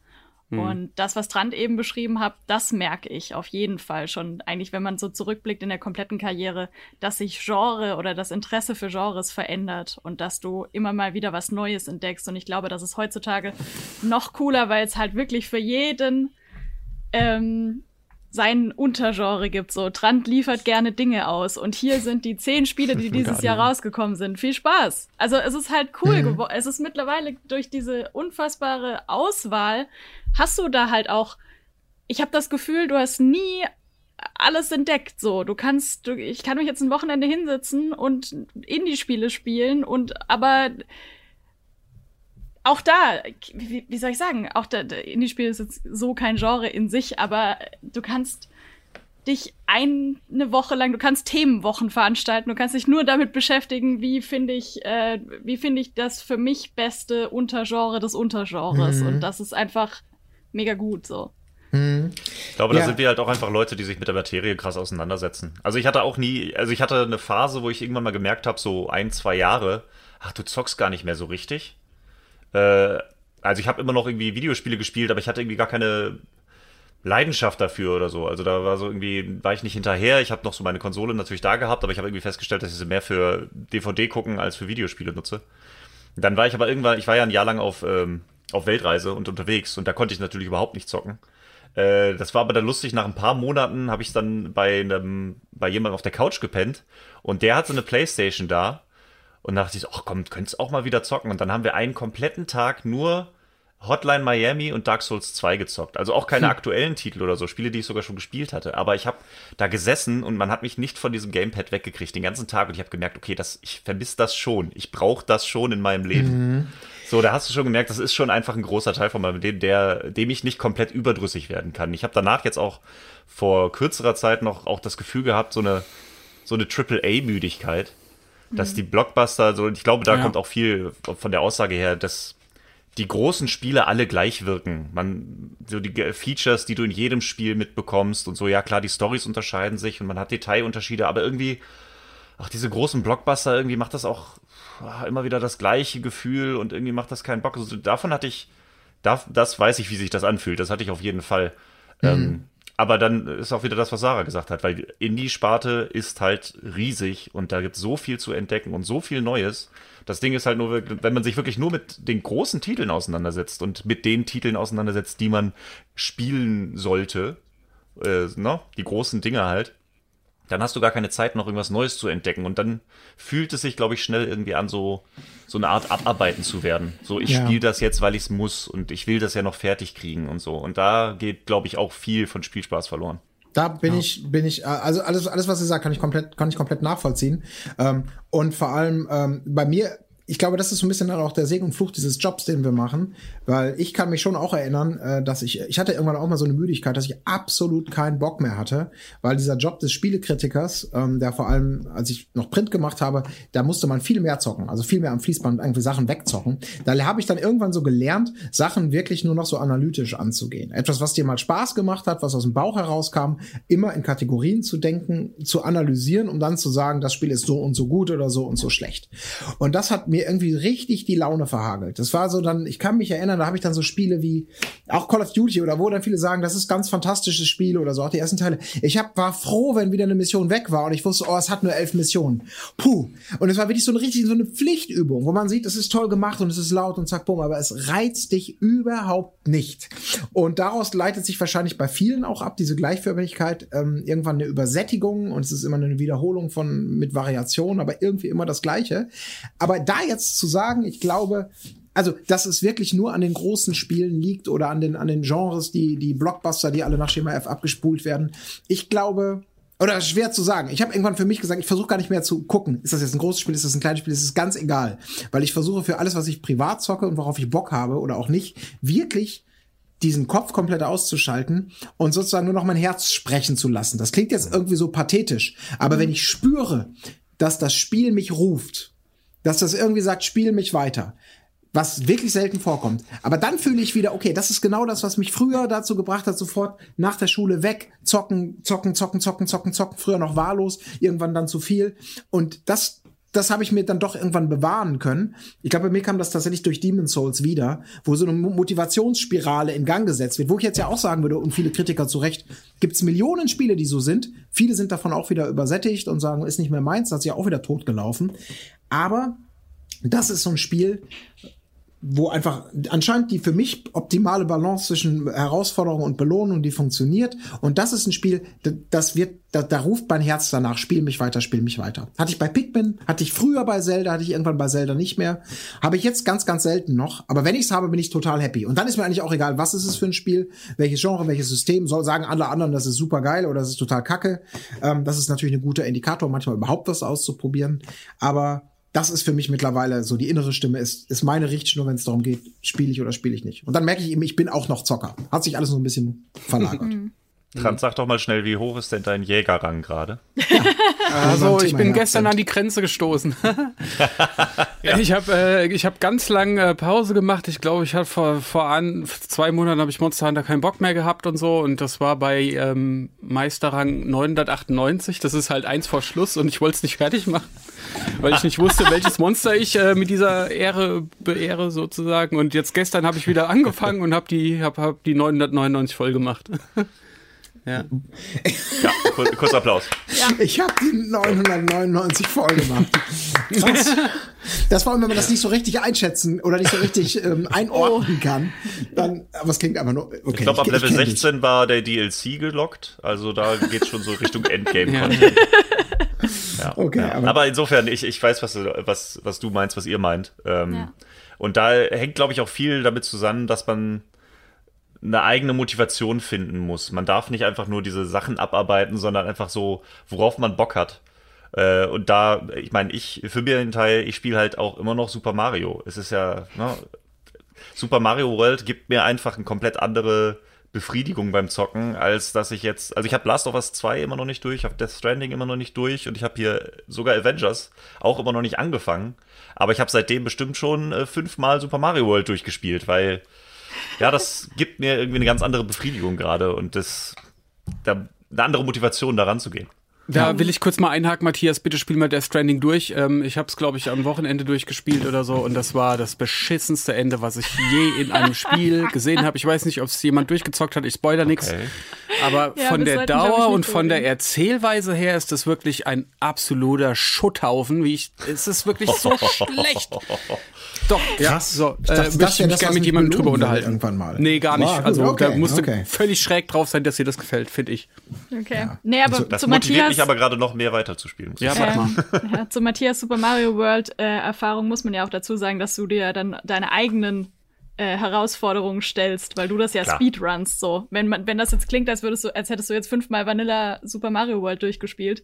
Mhm. Und das, was Trant eben beschrieben hat, das merke ich auf jeden Fall schon. Eigentlich, wenn man so zurückblickt in der kompletten Karriere, dass sich Genre oder das Interesse für Genres verändert und dass du immer mal wieder was Neues entdeckst. Und ich glaube, das ist heutzutage noch cooler, weil es halt wirklich für jeden ähm, sein Untergenre gibt. So, Trant liefert gerne Dinge aus. Und hier sind die zehn Spiele, die dieses Jahr rausgekommen sind. Viel Spaß. Also es ist halt cool geworden. Es ist mittlerweile durch diese unfassbare Auswahl hast du da halt auch. Ich habe das Gefühl, du hast nie alles entdeckt. So, du kannst, du, ich kann mich jetzt ein Wochenende hinsetzen und Indie-Spiele spielen und aber auch da, wie, wie soll ich sagen, auch da, Indie-Spiel ist jetzt so kein Genre in sich, aber du kannst dich eine Woche lang, du kannst Themenwochen veranstalten, du kannst dich nur damit beschäftigen, wie finde ich, äh, wie finde ich das für mich beste Untergenre des Untergenres. Mhm. Und das ist einfach mega gut so. Mhm. Ich glaube, da ja. sind wir halt auch einfach Leute, die sich mit der Materie krass auseinandersetzen. Also ich hatte auch nie, also ich hatte eine Phase, wo ich irgendwann mal gemerkt habe, so ein, zwei Jahre, ach, du zockst gar nicht mehr so richtig. Äh, also ich habe immer noch irgendwie Videospiele gespielt, aber ich hatte irgendwie gar keine Leidenschaft dafür oder so. Also da war so irgendwie, war ich nicht hinterher. Ich habe noch so meine Konsole natürlich da gehabt, aber ich habe irgendwie festgestellt, dass ich sie mehr für DVD gucken als für Videospiele nutze. Dann war ich aber irgendwann, ich war ja ein Jahr lang auf, ähm, auf Weltreise und unterwegs und da konnte ich natürlich überhaupt nicht zocken. Äh, das war aber dann lustig, nach ein paar Monaten habe ich dann bei einem, bei jemandem auf der Couch gepennt und der hat so eine Playstation da und da dachte ich, ach komm, könntest auch mal wieder zocken. Und dann haben wir einen kompletten Tag nur Hotline Miami und Dark Souls 2 gezockt. Also auch keine hm. aktuellen Titel oder so, Spiele, die ich sogar schon gespielt hatte. Aber ich habe da gesessen und man hat mich nicht von diesem Gamepad weggekriegt den ganzen Tag. Und ich habe gemerkt, okay, das, ich vermisse das schon. Ich brauche das schon in meinem Leben. Mhm. So, da hast du schon gemerkt, das ist schon einfach ein großer Teil von meinem Leben, der, dem ich nicht komplett überdrüssig werden kann. Ich habe danach jetzt auch vor kürzerer Zeit noch auch das Gefühl gehabt, so eine, so eine Triple-A-Müdigkeit dass die Blockbuster, so, ich glaube, da ja. kommt auch viel von der Aussage her, dass die großen Spiele alle gleich wirken. Man, so die Features, die du in jedem Spiel mitbekommst und so, ja klar, die Stories unterscheiden sich und man hat Detailunterschiede, aber irgendwie, ach, diese großen Blockbuster, irgendwie macht das auch ach, immer wieder das gleiche Gefühl und irgendwie macht das keinen Bock. Also davon hatte ich, da, das weiß ich, wie sich das anfühlt. Das hatte ich auf jeden Fall. Mhm. Ähm, aber dann ist auch wieder das, was Sarah gesagt hat, weil Indie-Sparte ist halt riesig und da gibt es so viel zu entdecken und so viel Neues. Das Ding ist halt nur, wenn man sich wirklich nur mit den großen Titeln auseinandersetzt und mit den Titeln auseinandersetzt, die man spielen sollte, äh, ne? die großen Dinge halt, dann hast du gar keine Zeit, noch irgendwas Neues zu entdecken. Und dann fühlt es sich, glaube ich, schnell irgendwie an, so, so eine Art Abarbeiten zu werden. So, ich ja. spiele das jetzt, weil ich es muss und ich will das ja noch fertig kriegen und so. Und da geht, glaube ich, auch viel von Spielspaß verloren. Da bin ja. ich, bin ich, also alles, alles, was ihr sagt, kann ich komplett, kann ich komplett nachvollziehen. Ähm, und vor allem ähm, bei mir ich glaube, das ist so ein bisschen dann auch der Segen und Fluch dieses Jobs, den wir machen, weil ich kann mich schon auch erinnern, äh, dass ich, ich hatte irgendwann auch mal so eine Müdigkeit, dass ich absolut keinen Bock mehr hatte, weil dieser Job des Spielekritikers, ähm, der vor allem, als ich noch Print gemacht habe, da musste man viel mehr zocken, also viel mehr am Fließband irgendwie Sachen wegzocken. Da habe ich dann irgendwann so gelernt, Sachen wirklich nur noch so analytisch anzugehen. Etwas, was dir mal Spaß gemacht hat, was aus dem Bauch herauskam, immer in Kategorien zu denken, zu analysieren, um dann zu sagen, das Spiel ist so und so gut oder so und so schlecht. Und das hat mir mir irgendwie richtig die Laune verhagelt. Das war so dann, ich kann mich erinnern, da habe ich dann so Spiele wie auch Call of Duty oder wo dann viele sagen, das ist ganz fantastisches Spiel oder so, auch die ersten Teile. Ich hab, war froh, wenn wieder eine Mission weg war und ich wusste, oh, es hat nur elf Missionen. Puh. Und es war wirklich so eine richtig so eine Pflichtübung, wo man sieht, es ist toll gemacht und es ist laut und zack, bumm, aber es reizt dich überhaupt nicht. Und daraus leitet sich wahrscheinlich bei vielen auch ab, diese Gleichförmigkeit, ähm, irgendwann eine Übersättigung und es ist immer eine Wiederholung von mit Variation, aber irgendwie immer das Gleiche. Aber da jetzt zu sagen, ich glaube, also, dass es wirklich nur an den großen Spielen liegt oder an den, an den Genres, die, die Blockbuster, die alle nach Schema F abgespult werden. Ich glaube, oder schwer zu sagen. Ich habe irgendwann für mich gesagt, ich versuche gar nicht mehr zu gucken. Ist das jetzt ein großes Spiel, ist das ein kleines Spiel, ist es ganz egal. Weil ich versuche für alles, was ich privat zocke und worauf ich Bock habe oder auch nicht, wirklich diesen Kopf komplett auszuschalten und sozusagen nur noch mein Herz sprechen zu lassen. Das klingt jetzt irgendwie so pathetisch, aber wenn ich spüre, dass das Spiel mich ruft dass das irgendwie sagt, spiel mich weiter. Was wirklich selten vorkommt. Aber dann fühle ich wieder, okay, das ist genau das, was mich früher dazu gebracht hat, sofort nach der Schule weg, zocken, zocken, zocken, zocken, zocken, zocken, früher noch wahllos, irgendwann dann zu viel. Und das, das habe ich mir dann doch irgendwann bewahren können. Ich glaube, bei mir kam das tatsächlich durch Demon's Souls wieder, wo so eine Motivationsspirale in Gang gesetzt wird, wo ich jetzt ja auch sagen würde, und viele Kritiker zu Recht, gibt es Millionen Spiele, die so sind. Viele sind davon auch wieder übersättigt und sagen, ist nicht mehr meins, das hat sich auch wieder totgelaufen. Aber das ist so ein Spiel, wo einfach anscheinend die für mich optimale Balance zwischen Herausforderung und Belohnung, die funktioniert. Und das ist ein Spiel, das wird, da, da ruft mein Herz danach, spiel mich weiter, spiel mich weiter. Hatte ich bei Pikmin, hatte ich früher bei Zelda, hatte ich irgendwann bei Zelda nicht mehr. Habe ich jetzt ganz, ganz selten noch. Aber wenn ich es habe, bin ich total happy. Und dann ist mir eigentlich auch egal, was ist es für ein Spiel, welches Genre, welches System. Soll sagen alle anderen, das ist super geil oder das ist total kacke. Ähm, das ist natürlich ein guter Indikator, manchmal überhaupt was auszuprobieren. Aber das ist für mich mittlerweile so die innere Stimme, ist, ist meine Richtschnur, wenn es darum geht, spiele ich oder spiele ich nicht. Und dann merke ich eben, ich bin auch noch Zocker. Hat sich alles so ein bisschen verlagert. Trans, sag doch mal schnell, wie hoch ist denn dein Jägerrang gerade? also, ich bin gestern an die Grenze gestoßen. ja. Ich habe äh, ich hab ganz lange äh, Pause gemacht. Ich glaube, ich habe vor, vor an, zwei Monaten habe ich Monster Hunter keinen Bock mehr gehabt und so. Und das war bei ähm, Meisterrang 998. Das ist halt eins vor Schluss und ich wollte es nicht fertig machen weil ich nicht wusste, welches Monster ich äh, mit dieser Ehre beehre sozusagen. Und jetzt gestern habe ich wieder angefangen und habe die, hab, hab die 999 voll gemacht. Ja. ja kurz, Applaus. Ja. Ich habe die 999 voll gemacht. Das vor allem, wenn man das nicht so richtig einschätzen oder nicht so richtig ähm, einordnen oh. kann, dann, aber es klingt einfach nur, okay. Ich glaube, ab Level 16 dich. war der DLC gelockt, also da geht es schon so Richtung Endgame. Ja. ja. Okay, ja. Aber, aber, insofern, ich, ich weiß, was, was, was du meinst, was ihr meint. Ähm, und da hängt, glaube ich, auch viel damit zusammen, dass man eine eigene Motivation finden muss. Man darf nicht einfach nur diese Sachen abarbeiten, sondern einfach so, worauf man Bock hat. Äh, und da, ich meine, ich, für mir den Teil, ich spiele halt auch immer noch Super Mario. Es ist ja, ne, Super Mario World gibt mir einfach eine komplett andere Befriedigung beim Zocken, als dass ich jetzt, also ich habe Last of Us 2 immer noch nicht durch, ich habe Death Stranding immer noch nicht durch und ich habe hier sogar Avengers auch immer noch nicht angefangen. Aber ich habe seitdem bestimmt schon äh, fünfmal Super Mario World durchgespielt, weil ja, das gibt mir irgendwie eine ganz andere Befriedigung gerade und das, da, eine andere Motivation, da ranzugehen. Da will ich kurz mal einhaken, Matthias, bitte spiel mal Death Stranding durch. Ähm, ich habe es, glaube ich, am Wochenende durchgespielt oder so und das war das beschissenste Ende, was ich je in einem Spiel gesehen habe. Ich weiß nicht, ob es jemand durchgezockt hat, ich spoiler okay. nichts. Aber ja, von der Dauer und von der Erzählweise her ist das wirklich ein absoluter Schutthaufen. Wie ich, es ist wirklich so schlecht. Doch, ja. So, ich dachte, äh, das ich mich gerne mit jemandem drüber unterhalten. Irgendwann mal. Nee, gar nicht. Wow, also okay, da musste okay. völlig schräg drauf sein, dass dir das gefällt, finde ich. Okay. Ja. Nee, aber das zu Matthias, mich aber gerade noch mehr weiterzuspielen. Ja, mach mal. ja, zu Matthias Super Mario World äh, Erfahrung muss man ja auch dazu sagen, dass du dir dann deine eigenen äh, Herausforderungen stellst, weil du das ja Klar. Speedruns so. Wenn man, wenn das jetzt klingt, als würdest du, als hättest du jetzt fünfmal Vanilla Super Mario World durchgespielt,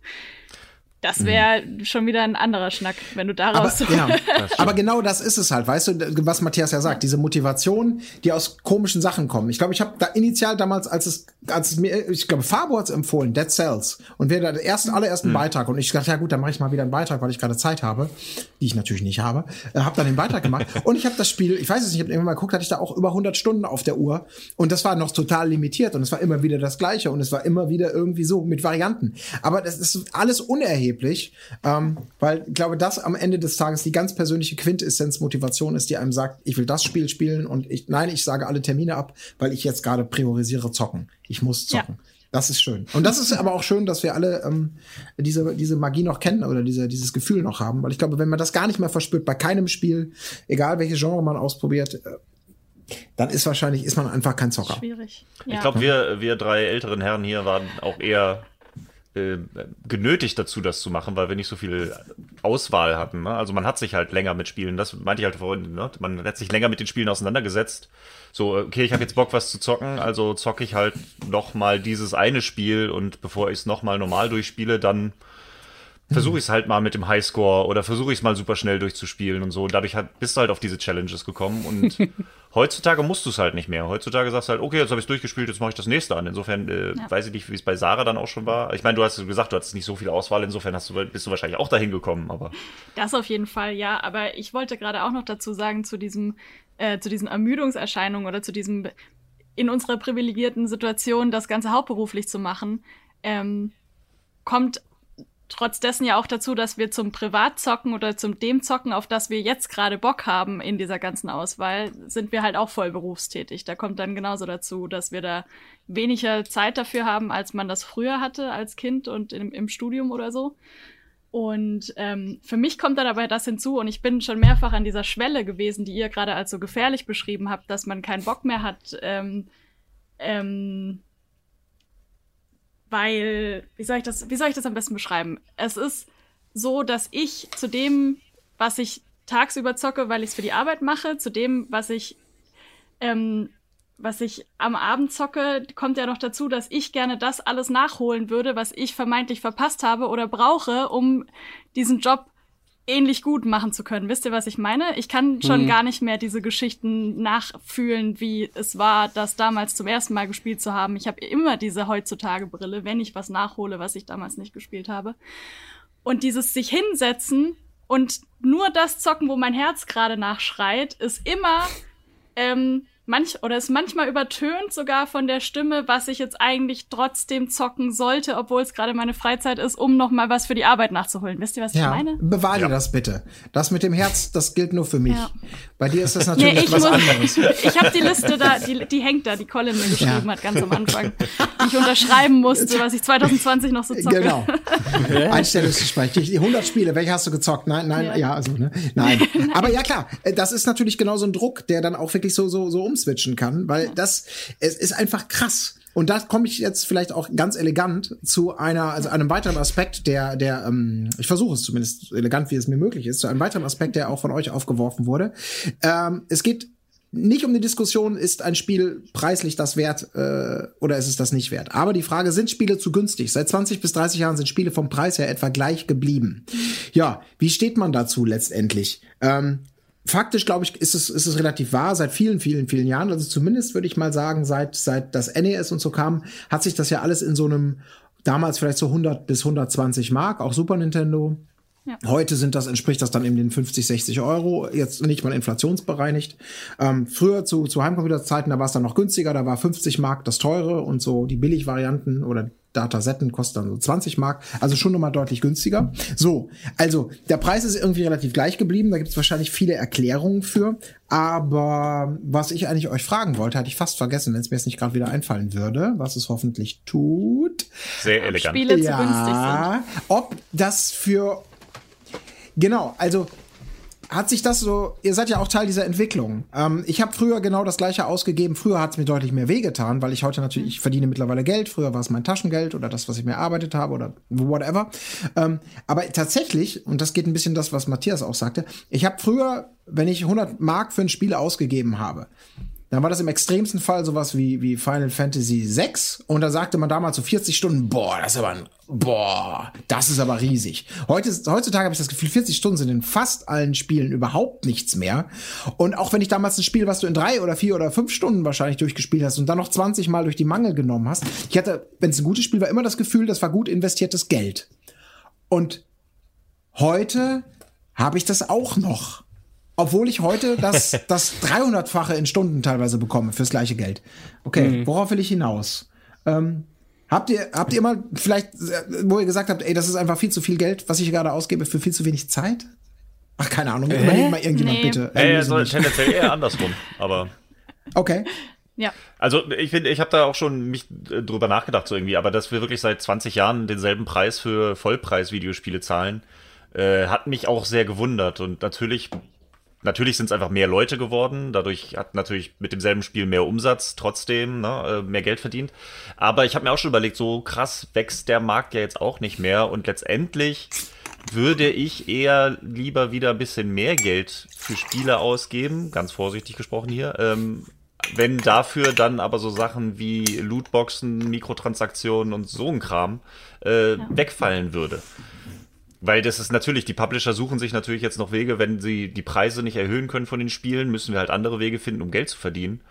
das wäre mhm. schon wieder ein anderer Schnack, wenn du daraus. Aber, ja, aber genau das ist es halt, weißt du, was Matthias ja sagt, diese Motivation, die aus komischen Sachen kommen. Ich glaube, ich habe da initial damals, als es, als es mir, ich glaube, Fabo hat's empfohlen, Dead Cells, und wir da den ersten, allerersten mhm. Beitrag, und ich dachte, ja gut, dann mache ich mal wieder einen Beitrag, weil ich gerade Zeit habe, die ich natürlich nicht habe, äh, habe dann den Beitrag gemacht, und ich habe das Spiel, ich weiß es nicht, ich habe irgendwann mal geguckt, hatte ich da auch über 100 Stunden auf der Uhr, und das war noch total limitiert, und es war immer wieder das Gleiche, und es war immer wieder irgendwie so mit Varianten. Aber das ist alles unerheblich, ähm, weil ich glaube, das am Ende des Tages die ganz persönliche Quintessenz Motivation ist, die einem sagt, ich will das Spiel spielen und ich, nein, ich sage alle Termine ab, weil ich jetzt gerade priorisiere zocken. Ich muss zocken. Ja. Das ist schön. Und das ist aber auch schön, dass wir alle ähm, diese, diese Magie noch kennen oder diese, dieses Gefühl noch haben. Weil ich glaube, wenn man das gar nicht mehr verspürt bei keinem Spiel, egal welches Genre man ausprobiert, äh, dann ist wahrscheinlich, ist man einfach kein Zocker. Schwierig. Ja. Ich glaube, wir, wir drei älteren Herren hier waren auch eher äh, genötigt dazu, das zu machen, weil wir nicht so viel Auswahl hatten. Ne? Also man hat sich halt länger mit Spielen, das meinte ich halt vorhin, ne? man hat sich länger mit den Spielen auseinandergesetzt. So, okay, ich habe jetzt Bock, was zu zocken, also zocke ich halt noch mal dieses eine Spiel und bevor ich es noch mal normal durchspiele, dann versuche ich es halt mal mit dem Highscore oder versuche ich es mal super schnell durchzuspielen und so. Und dadurch hat, bist du halt auf diese Challenges gekommen und heutzutage musst du es halt nicht mehr. Heutzutage sagst du halt, okay, jetzt habe ich es durchgespielt, jetzt mache ich das nächste an. Insofern äh, ja. weiß ich nicht, wie es bei Sarah dann auch schon war. Ich meine, du hast gesagt, du hattest nicht so viel Auswahl, insofern hast du, bist du wahrscheinlich auch dahin gekommen, aber. Das auf jeden Fall, ja. Aber ich wollte gerade auch noch dazu sagen, zu diesem, äh, zu diesen Ermüdungserscheinungen oder zu diesem in unserer privilegierten Situation das Ganze hauptberuflich zu machen, ähm, kommt trotz dessen ja auch dazu, dass wir zum Privatzocken oder zum dem Zocken, auf das wir jetzt gerade Bock haben in dieser ganzen Auswahl, sind wir halt auch voll berufstätig. Da kommt dann genauso dazu, dass wir da weniger Zeit dafür haben, als man das früher hatte als Kind und im, im Studium oder so. Und ähm, für mich kommt da dabei das hinzu, und ich bin schon mehrfach an dieser Schwelle gewesen, die ihr gerade als so gefährlich beschrieben habt, dass man keinen Bock mehr hat, ähm, ähm, weil, wie soll ich das, wie soll ich das am besten beschreiben? Es ist so, dass ich zu dem, was ich tagsüber zocke, weil ich es für die Arbeit mache, zu dem, was ich, ähm, was ich am Abend zocke, kommt ja noch dazu, dass ich gerne das alles nachholen würde, was ich vermeintlich verpasst habe oder brauche, um diesen Job ähnlich gut machen zu können. Wisst ihr, was ich meine? Ich kann schon mhm. gar nicht mehr diese Geschichten nachfühlen, wie es war, das damals zum ersten Mal gespielt zu haben. Ich habe immer diese heutzutage Brille, wenn ich was nachhole, was ich damals nicht gespielt habe. Und dieses sich hinsetzen und nur das zocken, wo mein Herz gerade nachschreit, ist immer ähm, manch oder ist manchmal übertönt sogar von der Stimme, was ich jetzt eigentlich trotzdem zocken sollte, obwohl es gerade meine Freizeit ist, um noch mal was für die Arbeit nachzuholen. Wisst ihr, was ja, ich meine? Bewahle ja. das bitte. Das mit dem Herz, das gilt nur für mich. Ja. Bei dir ist das natürlich nee, was muss, anderes. Ich habe die Liste da, die, die hängt da, die Colin mir geschrieben hat ganz am Anfang, die ich unterschreiben musste, was ich 2020 noch so zocke. Genau. Einstellungsgespräch. Die 100 Spiele, welche hast du gezockt? Nein, nein, ja, also ne, nein. Aber ja klar, äh, das ist natürlich genau so ein Druck, der dann auch wirklich so so so um umswitchen kann, weil das, es ist einfach krass. Und da komme ich jetzt vielleicht auch ganz elegant zu einer, also einem weiteren Aspekt, der, der, ähm, ich versuche es zumindest elegant, wie es mir möglich ist, zu einem weiteren Aspekt, der auch von euch aufgeworfen wurde. Ähm, es geht nicht um die Diskussion, ist ein Spiel preislich das wert äh, oder ist es das nicht wert. Aber die Frage, sind Spiele zu günstig? Seit 20 bis 30 Jahren sind Spiele vom Preis her etwa gleich geblieben. Ja, wie steht man dazu letztendlich? Ähm, faktisch, glaube ich, ist es, ist es relativ wahr. Seit vielen, vielen, vielen Jahren, also zumindest würde ich mal sagen, seit, seit das NES und so kam, hat sich das ja alles in so einem, damals vielleicht so 100 bis 120 Mark, auch Super Nintendo. Ja. Heute sind das, entspricht das dann eben den 50, 60 Euro, jetzt nicht mal inflationsbereinigt. Ähm, früher zu, zu Heimcomputerzeiten, da war es dann noch günstiger, da war 50 Mark das teure und so die Billigvarianten oder Datasetten kosten dann so 20 Mark, also schon nochmal deutlich günstiger. So, also der Preis ist irgendwie relativ gleich geblieben, da gibt es wahrscheinlich viele Erklärungen für, aber was ich eigentlich euch fragen wollte, hatte ich fast vergessen, wenn es mir jetzt nicht gerade wieder einfallen würde, was es hoffentlich tut. Sehr elegant. Spiele ja, zu günstig sind. Ob das für Genau, also hat sich das so, ihr seid ja auch Teil dieser Entwicklung. Ähm, ich habe früher genau das gleiche ausgegeben. Früher hat es mir deutlich mehr wehgetan, weil ich heute natürlich, ich verdiene mittlerweile Geld. Früher war es mein Taschengeld oder das, was ich mir erarbeitet habe oder whatever. Ähm, aber tatsächlich, und das geht ein bisschen das, was Matthias auch sagte, ich habe früher, wenn ich 100 Mark für ein Spiel ausgegeben habe, dann war das im extremsten Fall sowas wie, wie Final Fantasy VI. Und da sagte man damals so 40 Stunden, boah, das ist aber ein, boah, das ist aber riesig. Heute, heutzutage habe ich das Gefühl, 40 Stunden sind in fast allen Spielen überhaupt nichts mehr. Und auch wenn ich damals ein Spiel, was du in drei oder vier oder fünf Stunden wahrscheinlich durchgespielt hast und dann noch 20 Mal durch die Mangel genommen hast, ich hatte, wenn es ein gutes Spiel war, immer das Gefühl, das war gut investiertes Geld. Und heute habe ich das auch noch. Obwohl ich heute das, das 300-fache in Stunden teilweise bekomme fürs gleiche Geld. Okay, mhm. worauf will ich hinaus? Ähm, habt ihr, habt ihr mal vielleicht, wo ihr gesagt habt, ey, das ist einfach viel zu viel Geld, was ich gerade ausgebe für viel zu wenig Zeit? Ach, keine Ahnung. Äh? Überlegt mal irgendjemand nee. bitte. Äh, so tendenziell eher andersrum, aber. Okay. Ja. Also ich finde, ich habe da auch schon mich äh, drüber nachgedacht so irgendwie, aber dass wir wirklich seit 20 Jahren denselben Preis für Vollpreis-Videospiele zahlen, äh, hat mich auch sehr gewundert und natürlich Natürlich sind es einfach mehr Leute geworden, dadurch hat natürlich mit demselben Spiel mehr Umsatz trotzdem, ne, äh, mehr Geld verdient. Aber ich habe mir auch schon überlegt, so krass wächst der Markt ja jetzt auch nicht mehr und letztendlich würde ich eher lieber wieder ein bisschen mehr Geld für Spiele ausgeben, ganz vorsichtig gesprochen hier, ähm, wenn dafür dann aber so Sachen wie Lootboxen, Mikrotransaktionen und so ein Kram äh, ja. wegfallen würde. Weil das ist natürlich, die Publisher suchen sich natürlich jetzt noch Wege, wenn sie die Preise nicht erhöhen können von den Spielen, müssen wir halt andere Wege finden, um Geld zu verdienen.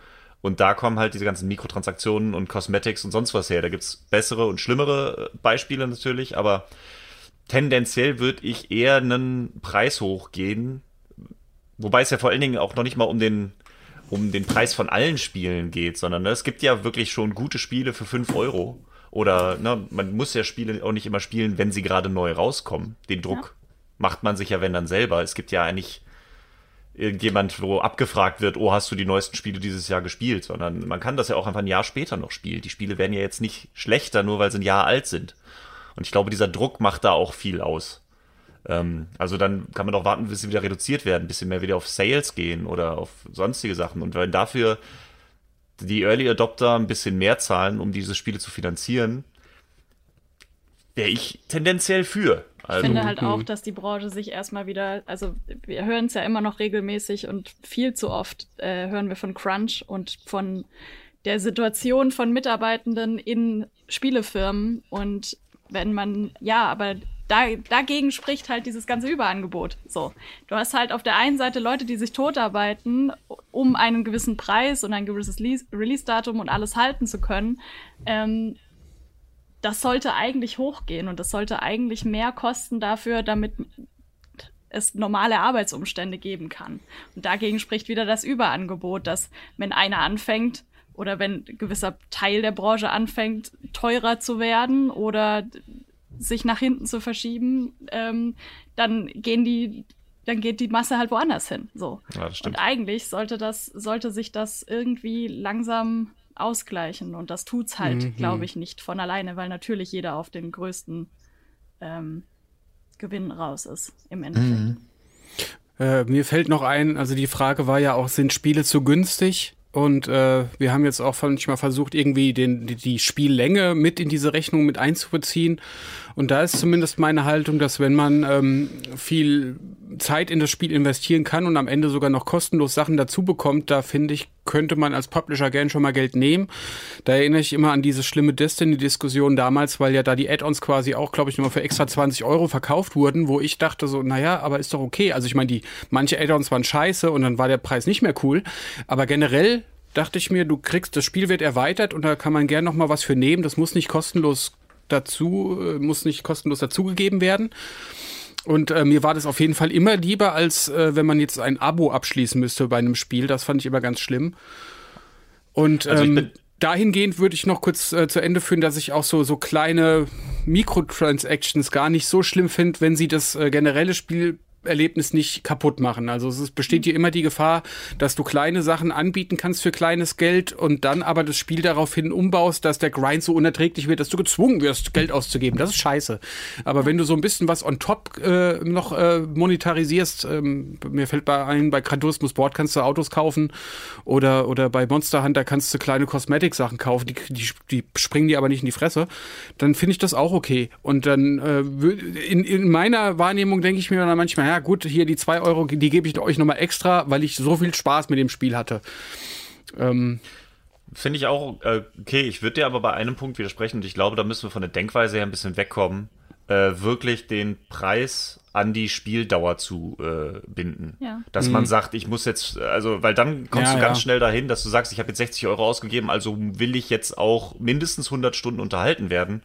Und da kommen halt diese ganzen Mikrotransaktionen und Cosmetics und sonst was her. Da gibt's bessere und schlimmere äh, Beispiele natürlich, aber tendenziell würde ich eher einen Preis hochgehen. Wobei es ja vor allen Dingen auch noch nicht mal um den, um den Preis von allen Spielen geht, sondern ne, es gibt ja wirklich schon gute Spiele für 5 Euro. Oder ne, man muss ja Spiele auch nicht immer spielen, wenn sie gerade neu rauskommen. Den Druck ja. macht man sich ja, wenn dann selber. Es gibt ja eigentlich irgendjemand, wo abgefragt wird, oh, hast du die neuesten Spiele dieses Jahr gespielt? Sondern man kann das ja auch einfach ein Jahr später noch spielen. Die Spiele werden ja jetzt nicht schlechter, nur weil sie ein Jahr alt sind. Und ich glaube, dieser Druck macht da auch viel aus. Ähm, also dann kann man doch warten, bis sie wieder reduziert werden, ein bisschen mehr wieder auf Sales gehen oder auf sonstige Sachen. Und wenn dafür die Early Adopter ein bisschen mehr zahlen, um diese Spiele zu finanzieren, wäre ich tendenziell für. Also, ich finde halt auch, dass die Branche sich erstmal wieder, also wir hören es ja immer noch regelmäßig und viel zu oft äh, hören wir von Crunch und von der Situation von Mitarbeitenden in Spielefirmen und wenn man, ja, aber da, dagegen spricht halt dieses ganze Überangebot. So, du hast halt auf der einen Seite Leute, die sich totarbeiten, um einen gewissen Preis und ein gewisses Release-Datum und alles halten zu können. Ähm, das sollte eigentlich hochgehen und das sollte eigentlich mehr kosten dafür, damit es normale Arbeitsumstände geben kann. Und dagegen spricht wieder das Überangebot, dass wenn einer anfängt oder wenn ein gewisser Teil der Branche anfängt, teurer zu werden oder sich nach hinten zu verschieben, ähm, dann gehen die, dann geht die Masse halt woanders hin. So. Ja. Und eigentlich sollte das, sollte sich das irgendwie langsam ausgleichen. Und das tut's halt, mhm. glaube ich, nicht von alleine, weil natürlich jeder auf den größten ähm, Gewinn raus ist im Endeffekt. Mhm. Äh, mir fällt noch ein, also die Frage war ja auch, sind Spiele zu günstig? Und äh, wir haben jetzt auch manchmal versucht, irgendwie den, die, die Spiellänge mit in diese Rechnung mit einzubeziehen. Und da ist zumindest meine Haltung, dass wenn man ähm, viel Zeit in das Spiel investieren kann und am Ende sogar noch kostenlos Sachen dazu bekommt, da finde ich, könnte man als Publisher gern schon mal Geld nehmen. Da erinnere ich immer an diese schlimme Destiny-Diskussion damals, weil ja da die Add-ons quasi auch, glaube ich, nur für extra 20 Euro verkauft wurden, wo ich dachte so, naja, aber ist doch okay. Also ich meine, die manche Add-ons waren scheiße und dann war der Preis nicht mehr cool. Aber generell dachte ich mir, du kriegst, das Spiel wird erweitert und da kann man gern noch mal was für nehmen. Das muss nicht kostenlos dazu, äh, muss nicht kostenlos dazugegeben werden. Und äh, mir war das auf jeden Fall immer lieber, als äh, wenn man jetzt ein Abo abschließen müsste bei einem Spiel. Das fand ich immer ganz schlimm. Und also ähm, dahingehend würde ich noch kurz äh, zu Ende führen, dass ich auch so, so kleine Mikrotransactions gar nicht so schlimm finde, wenn sie das äh, generelle Spiel Spielerlebnis nicht kaputt machen. Also es besteht hier immer die Gefahr, dass du kleine Sachen anbieten kannst für kleines Geld und dann aber das Spiel daraufhin umbaust, dass der Grind so unerträglich wird, dass du gezwungen wirst, Geld auszugeben. Das ist scheiße. Aber wenn du so ein bisschen was on top äh, noch äh, monetarisierst, ähm, mir fällt bei ein, bei Gran Turismo Sport kannst du Autos kaufen oder, oder bei Monster Hunter kannst du kleine Cosmetic-Sachen kaufen, die, die, die springen dir aber nicht in die Fresse, dann finde ich das auch okay. Und dann äh, in, in meiner Wahrnehmung denke ich mir dann manchmal, ja gut, hier die zwei Euro, die gebe ich euch nochmal extra, weil ich so viel Spaß mit dem Spiel hatte. Ähm, Finde ich auch äh, okay. Ich würde dir aber bei einem Punkt widersprechen und ich glaube, da müssen wir von der Denkweise her ein bisschen wegkommen, äh, wirklich den Preis an die Spieldauer zu äh, binden. Ja. Dass mhm. man sagt, ich muss jetzt, also, weil dann kommst ja, du ganz ja. schnell dahin, dass du sagst, ich habe jetzt 60 Euro ausgegeben, also will ich jetzt auch mindestens 100 Stunden unterhalten werden.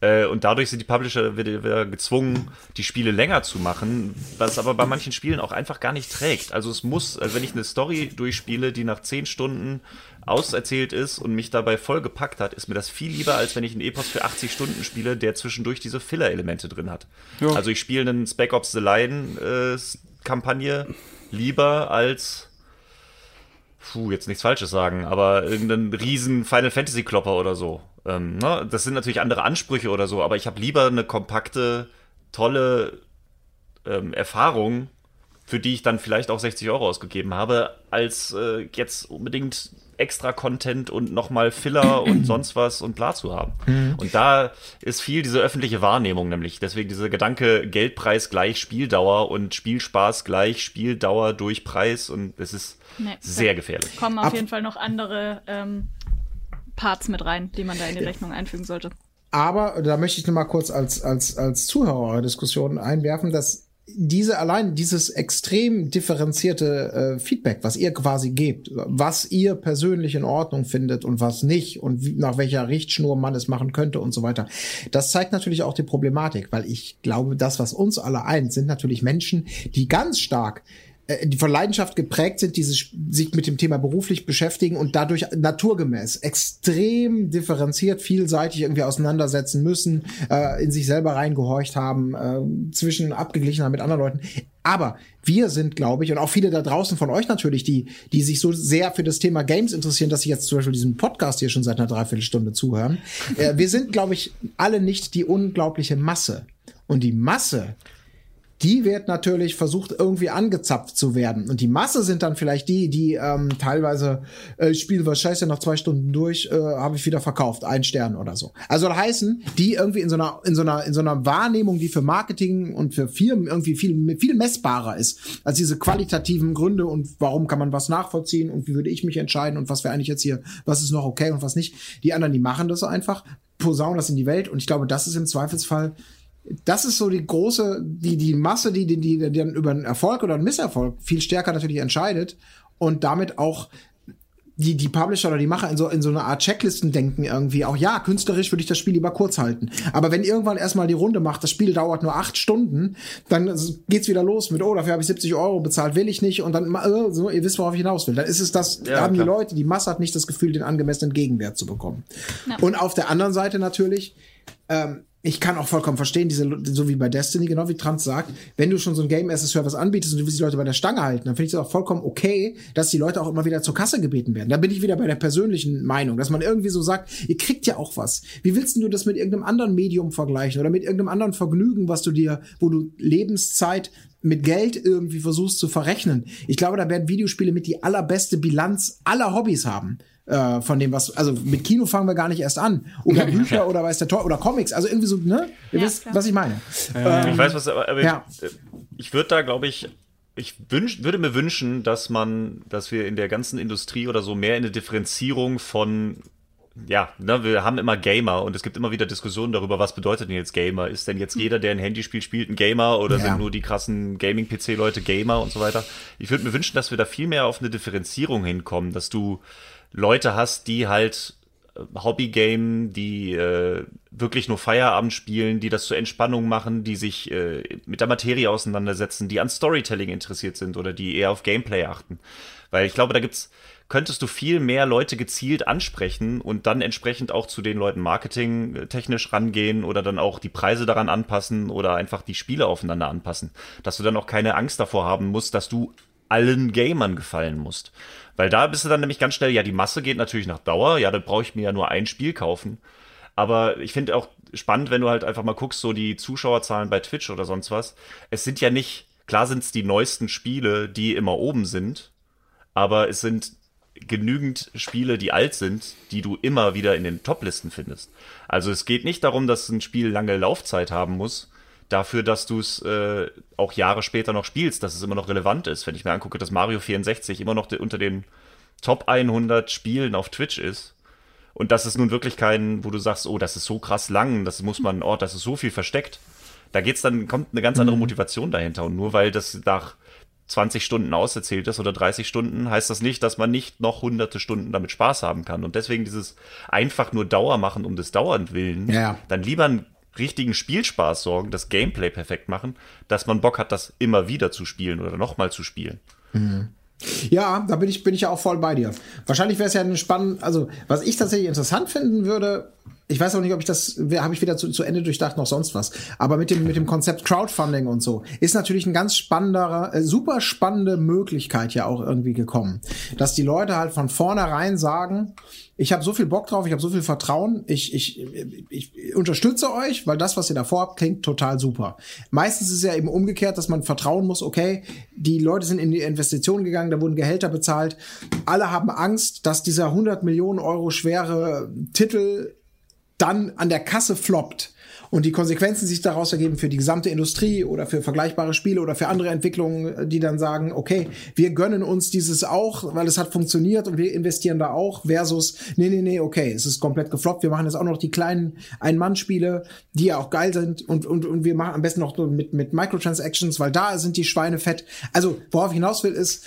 Äh, und dadurch sind die Publisher wieder, gezwungen, die Spiele länger zu machen, was aber bei manchen Spielen auch einfach gar nicht trägt. Also es muss, also wenn ich eine Story durchspiele, die nach 10 Stunden auserzählt ist und mich dabei voll gepackt hat, ist mir das viel lieber, als wenn ich einen Epos für 80 Stunden spiele, der zwischendurch diese Filler-Elemente drin hat. Ja. Also ich spiele einen Spec Ops The Line-Kampagne äh, lieber als puh, jetzt nichts Falsches sagen, aber irgendeinen riesen Final Fantasy Klopper oder so. Ähm, ne? Das sind natürlich andere Ansprüche oder so, aber ich habe lieber eine kompakte, tolle ähm, Erfahrung, für die ich dann vielleicht auch 60 Euro ausgegeben habe, als äh, jetzt unbedingt extra Content und nochmal Filler und sonst was und bla zu haben. Mhm. Und da ist viel diese öffentliche Wahrnehmung nämlich. Deswegen dieser Gedanke Geldpreis gleich Spieldauer und Spielspaß gleich Spieldauer durch Preis und es ist nee, sehr gefährlich. Kommen auf Ab jeden Fall noch andere ähm, Parts mit rein, die man da in die Rechnung einfügen sollte. Aber da möchte ich noch mal kurz als, als, als Zuhörer Diskussion einwerfen, dass diese allein dieses extrem differenzierte äh, Feedback, was ihr quasi gebt, was ihr persönlich in Ordnung findet und was nicht und wie, nach welcher Richtschnur man es machen könnte und so weiter, das zeigt natürlich auch die Problematik, weil ich glaube, das, was uns alle eint, sind natürlich Menschen, die ganz stark die von Leidenschaft geprägt sind, die sich, sich mit dem Thema beruflich beschäftigen und dadurch naturgemäß extrem differenziert, vielseitig irgendwie auseinandersetzen müssen, äh, in sich selber reingehorcht haben, äh, zwischen abgeglichen haben mit anderen Leuten. Aber wir sind, glaube ich, und auch viele da draußen von euch natürlich, die, die sich so sehr für das Thema Games interessieren, dass sie jetzt zum Beispiel diesen Podcast hier schon seit einer Dreiviertelstunde zuhören. äh, wir sind, glaube ich, alle nicht die unglaubliche Masse. Und die Masse die wird natürlich versucht, irgendwie angezapft zu werden. Und die Masse sind dann vielleicht die, die ähm, teilweise, äh, ich spiele was scheiße nach zwei Stunden durch, äh, habe ich wieder verkauft, ein Stern oder so. Also das heißen, die irgendwie in so einer, in so einer, in so einer Wahrnehmung, die für Marketing und für Firmen irgendwie viel, viel messbarer ist, als diese qualitativen Gründe und warum kann man was nachvollziehen und wie würde ich mich entscheiden und was wäre eigentlich jetzt hier, was ist noch okay und was nicht. Die anderen, die machen das einfach, posaunen das in die Welt und ich glaube, das ist im Zweifelsfall das ist so die große, die, die Masse, die, die, die dann über einen Erfolg oder einen Misserfolg viel stärker natürlich entscheidet und damit auch die, die Publisher oder die Macher in so, in so eine Art Checklisten denken irgendwie auch, ja, künstlerisch würde ich das Spiel lieber kurz halten. Aber wenn irgendwann erstmal die Runde macht, das Spiel dauert nur acht Stunden, dann geht's wieder los mit, oh, dafür habe ich 70 Euro bezahlt, will ich nicht und dann, äh, so, ihr wisst, worauf ich hinaus will. Dann ist es das, ja, haben klar. die Leute, die Masse hat nicht das Gefühl, den angemessenen Gegenwert zu bekommen. Ja. Und auf der anderen Seite natürlich, ähm, ich kann auch vollkommen verstehen, diese, so wie bei Destiny, genau wie Trans sagt, wenn du schon so ein Game as a Service anbietest und du willst die Leute bei der Stange halten, dann finde ich es auch vollkommen okay, dass die Leute auch immer wieder zur Kasse gebeten werden. Da bin ich wieder bei der persönlichen Meinung, dass man irgendwie so sagt, ihr kriegt ja auch was. Wie willst du das mit irgendeinem anderen Medium vergleichen oder mit irgendeinem anderen Vergnügen, was du dir, wo du Lebenszeit mit Geld irgendwie versuchst zu verrechnen? Ich glaube, da werden Videospiele mit die allerbeste Bilanz aller Hobbys haben äh, von dem, was, also mit Kino fangen wir gar nicht erst an. Oder Bücher oder weiß der Tor oder Comics, also irgendwie so, ne? Ihr ja, wisst, klar. was ich meine. Ähm, ich weiß, was, aber ja. ich, ich würde da, glaube ich, ich wünsch, würde mir wünschen, dass man, dass wir in der ganzen Industrie oder so mehr in eine Differenzierung von ja, ne, wir haben immer Gamer und es gibt immer wieder Diskussionen darüber, was bedeutet denn jetzt Gamer? Ist denn jetzt jeder, der ein Handy spielt, spielt ein Gamer oder ja. sind nur die krassen Gaming-PC-Leute Gamer und so weiter? Ich würde mir wünschen, dass wir da viel mehr auf eine Differenzierung hinkommen, dass du Leute hast, die halt Hobbygame, die äh, wirklich nur Feierabend spielen, die das zur Entspannung machen, die sich äh, mit der Materie auseinandersetzen, die an Storytelling interessiert sind oder die eher auf Gameplay achten. Weil ich glaube, da gibt's könntest du viel mehr Leute gezielt ansprechen und dann entsprechend auch zu den Leuten marketingtechnisch rangehen oder dann auch die Preise daran anpassen oder einfach die Spiele aufeinander anpassen. Dass du dann auch keine Angst davor haben musst, dass du allen Gamern gefallen musst. Weil da bist du dann nämlich ganz schnell, ja, die Masse geht natürlich nach Dauer, ja, dann brauche ich mir ja nur ein Spiel kaufen. Aber ich finde auch spannend, wenn du halt einfach mal guckst, so die Zuschauerzahlen bei Twitch oder sonst was. Es sind ja nicht, klar sind es die neuesten Spiele, die immer oben sind, aber es sind genügend Spiele, die alt sind, die du immer wieder in den Top-Listen findest. Also es geht nicht darum, dass ein Spiel lange Laufzeit haben muss, dafür, dass du es äh, auch Jahre später noch spielst, dass es immer noch relevant ist. Wenn ich mir angucke, dass Mario 64 immer noch de unter den Top 100 Spielen auf Twitch ist und das ist nun wirklich kein, wo du sagst, oh, das ist so krass lang, das muss man, oh, das ist so viel versteckt. Da geht's dann, kommt eine ganz andere mhm. Motivation dahinter. Und nur weil das nach 20 Stunden auserzählt ist oder 30 Stunden, heißt das nicht, dass man nicht noch hunderte Stunden damit Spaß haben kann. Und deswegen dieses einfach nur Dauer machen um des Dauernd willen, ja. dann lieber einen richtigen Spielspaß sorgen, das Gameplay perfekt machen, dass man Bock hat, das immer wieder zu spielen oder nochmal zu spielen. Mhm. Ja, da bin ich, bin ich ja auch voll bei dir. Wahrscheinlich wäre es ja eine spannende, also was ich tatsächlich interessant finden würde, ich weiß auch nicht, ob ich das, habe ich wieder zu, zu Ende durchdacht, noch sonst was. Aber mit dem, mit dem Konzept Crowdfunding und so ist natürlich ein ganz spannender, äh, super spannende Möglichkeit ja auch irgendwie gekommen. Dass die Leute halt von vornherein sagen, ich habe so viel Bock drauf, ich habe so viel Vertrauen, ich, ich, ich unterstütze euch, weil das, was ihr davor habt, klingt total super. Meistens ist es ja eben umgekehrt, dass man vertrauen muss, okay, die Leute sind in die Investition gegangen, da wurden Gehälter bezahlt, alle haben Angst, dass dieser 100 Millionen Euro schwere Titel dann an der Kasse floppt und die Konsequenzen sich daraus ergeben für die gesamte Industrie oder für vergleichbare Spiele oder für andere Entwicklungen, die dann sagen, okay, wir gönnen uns dieses auch, weil es hat funktioniert und wir investieren da auch, versus, nee, nee, nee, okay, es ist komplett gefloppt, wir machen jetzt auch noch die kleinen Ein-Mann-Spiele, die ja auch geil sind und, und, und wir machen am besten noch mit, mit Microtransactions, weil da sind die Schweine fett. Also, worauf ich hinaus will, ist,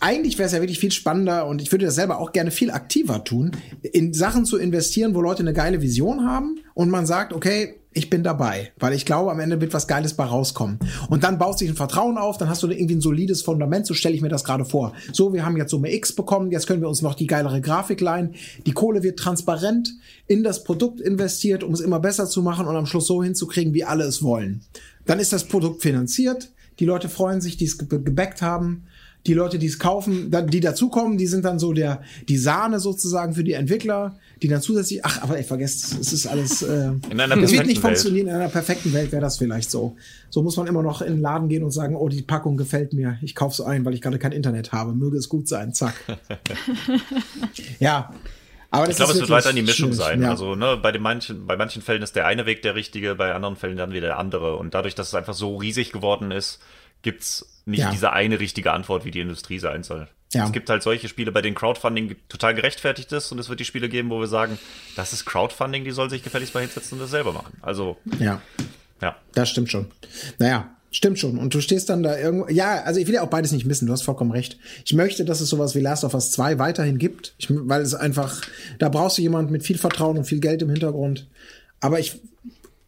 eigentlich wäre es ja wirklich viel spannender und ich würde das selber auch gerne viel aktiver tun, in Sachen zu investieren, wo Leute eine geile Vision haben und man sagt, okay, ich bin dabei, weil ich glaube, am Ende wird was Geiles bei rauskommen. Und dann baut sich ein Vertrauen auf, dann hast du irgendwie ein solides Fundament, so stelle ich mir das gerade vor. So, wir haben jetzt Summe X bekommen, jetzt können wir uns noch die geilere Grafik leihen. Die Kohle wird transparent in das Produkt investiert, um es immer besser zu machen und am Schluss so hinzukriegen, wie alle es wollen. Dann ist das Produkt finanziert, die Leute freuen sich, die es gebackt haben die Leute, die es kaufen, die dazukommen, die sind dann so der die Sahne sozusagen für die Entwickler, die dann zusätzlich. Ach, aber ich vergesse, es ist alles. Äh, in einer es wird nicht funktionieren. In einer perfekten Welt wäre das vielleicht so. So muss man immer noch in den Laden gehen und sagen, oh, die Packung gefällt mir. Ich kaufe es ein, weil ich gerade kein Internet habe. Möge es gut sein. Zack. ja. Aber ich glaube, es wird weiter in die Mischung sein. Ja. Also ne, bei, den manchen, bei manchen Fällen ist der eine Weg der richtige, bei anderen Fällen dann wieder der andere. Und dadurch, dass es einfach so riesig geworden ist, gibt's nicht ja. diese eine richtige Antwort, wie die Industrie sein soll. Ja. Es gibt halt solche Spiele, bei denen Crowdfunding total gerechtfertigt ist und es wird die Spiele geben, wo wir sagen, das ist Crowdfunding, die soll sich gefälligst mal hinsetzen und das selber machen. Also. Ja. Ja. Das stimmt schon. Naja, Stimmt schon. Und du stehst dann da irgendwo. Ja, also ich will ja auch beides nicht missen. Du hast vollkommen recht. Ich möchte, dass es sowas wie Last of Us 2 weiterhin gibt. Ich, weil es einfach, da brauchst du jemand mit viel Vertrauen und viel Geld im Hintergrund. Aber ich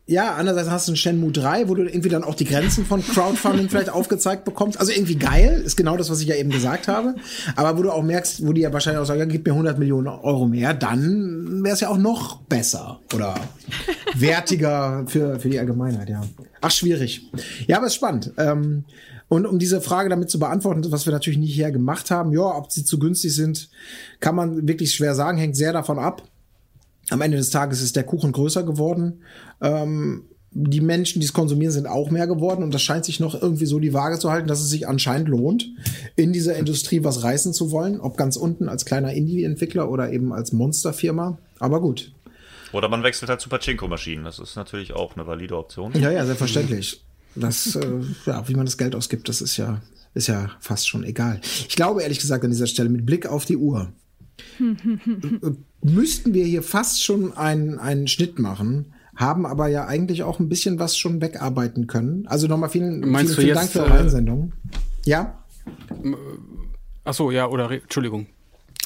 ja, andererseits hast du ein Shenmue 3, wo du irgendwie dann auch die Grenzen von Crowdfunding vielleicht aufgezeigt bekommst. Also irgendwie geil, ist genau das, was ich ja eben gesagt habe. Aber wo du auch merkst, wo die ja wahrscheinlich auch sagen, ja, gib mir 100 Millionen Euro mehr, dann wäre es ja auch noch besser oder wertiger für, für die Allgemeinheit, ja. Ach, schwierig. Ja, aber ist spannend. Ähm, und um diese Frage damit zu beantworten, was wir natürlich nicht hier gemacht haben, ja, ob sie zu günstig sind, kann man wirklich schwer sagen, hängt sehr davon ab am Ende des Tages ist der Kuchen größer geworden. Ähm, die Menschen, die es konsumieren, sind auch mehr geworden und das scheint sich noch irgendwie so die Waage zu halten, dass es sich anscheinend lohnt, in dieser Industrie was reißen zu wollen, ob ganz unten als kleiner Indie-Entwickler oder eben als Monsterfirma. Aber gut. Oder man wechselt halt zu Pachinko-Maschinen. Das ist natürlich auch eine valide Option. Ja, ja, selbstverständlich. Das, äh, ja, wie man das Geld ausgibt, das ist ja, ist ja fast schon egal. Ich glaube ehrlich gesagt an dieser Stelle mit Blick auf die Uhr müssten wir hier fast schon einen, einen Schnitt machen, haben aber ja eigentlich auch ein bisschen was schon wegarbeiten können. Also nochmal vielen, vielen, vielen Dank für eure äh, Einsendung. Ja? Ach so, ja, oder Entschuldigung.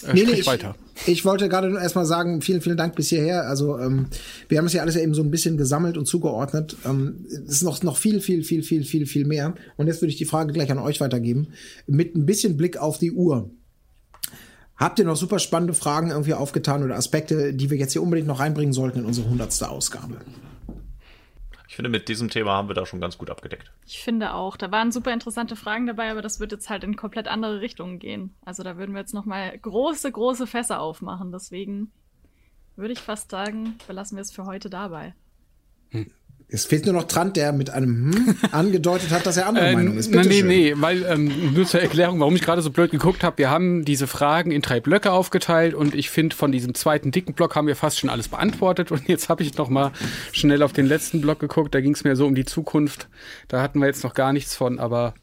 äh, nee, nee, ich, weiter. Ich wollte gerade nur erstmal sagen, vielen, vielen Dank bis hierher. Also ähm, wir haben es ja alles ja eben so ein bisschen gesammelt und zugeordnet. Ähm, es ist noch, noch viel, viel, viel, viel, viel, viel mehr. Und jetzt würde ich die Frage gleich an euch weitergeben. Mit ein bisschen Blick auf die Uhr. Habt ihr noch super spannende Fragen irgendwie aufgetan oder Aspekte, die wir jetzt hier unbedingt noch reinbringen sollten in unsere hundertste Ausgabe? Ich finde, mit diesem Thema haben wir da schon ganz gut abgedeckt. Ich finde auch. Da waren super interessante Fragen dabei, aber das wird jetzt halt in komplett andere Richtungen gehen. Also da würden wir jetzt nochmal große, große Fässer aufmachen. Deswegen würde ich fast sagen, belassen wir es für heute dabei. Hm. Es fehlt nur noch Trant, der mit einem hm angedeutet hat, dass er andere äh, Meinung ist. Bitte nee, schön. nee, weil ähm, nur zur Erklärung, warum ich gerade so blöd geguckt habe. Wir haben diese Fragen in drei Blöcke aufgeteilt und ich finde, von diesem zweiten dicken Block haben wir fast schon alles beantwortet. Und jetzt habe ich noch mal schnell auf den letzten Block geguckt. Da ging es mir so um die Zukunft. Da hatten wir jetzt noch gar nichts von, aber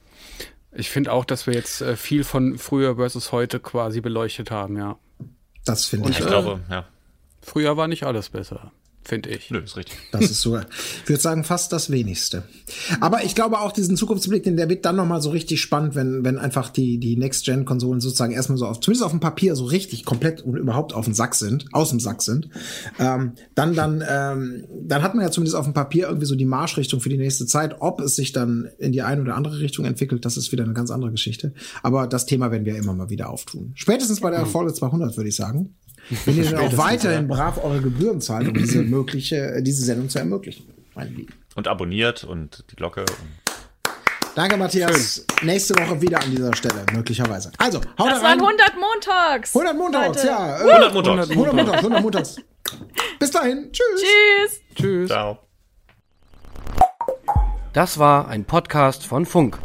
ich finde auch, dass wir jetzt äh, viel von früher versus heute quasi beleuchtet haben, ja. Das finde ich. Ich glaube, ja. Früher war nicht alles besser finde ich. Nö, ist richtig. Das ist sogar, ich würde sagen, fast das wenigste. Aber ich glaube auch diesen Zukunftsblick, den der wird dann nochmal so richtig spannend, wenn, wenn einfach die, die Next-Gen-Konsolen sozusagen erstmal so auf, zumindest auf dem Papier so richtig komplett und überhaupt auf dem Sack sind, aus dem Sack sind. Ähm, dann, dann, ähm, dann hat man ja zumindest auf dem Papier irgendwie so die Marschrichtung für die nächste Zeit. Ob es sich dann in die eine oder andere Richtung entwickelt, das ist wieder eine ganz andere Geschichte. Aber das Thema werden wir immer mal wieder auftun. Spätestens bei der Folge 200, würde ich sagen. Wenn ihr dann auch weiterhin brav eure Gebühren zahlt, um diese mögliche, äh, diese Sendung zu ermöglichen, meine Lieben. Und abonniert und die Glocke. Danke, Matthias. Schön. Nächste Woche wieder an dieser Stelle, möglicherweise. Also, haut Das rein. waren 100 Montags. 100 Montags, Leute. ja. 100 Montags. 100 Montags, 100 Montags. Bis dahin. Tschüss. Tschüss. Tschüss. Ciao. Das war ein Podcast von Funk.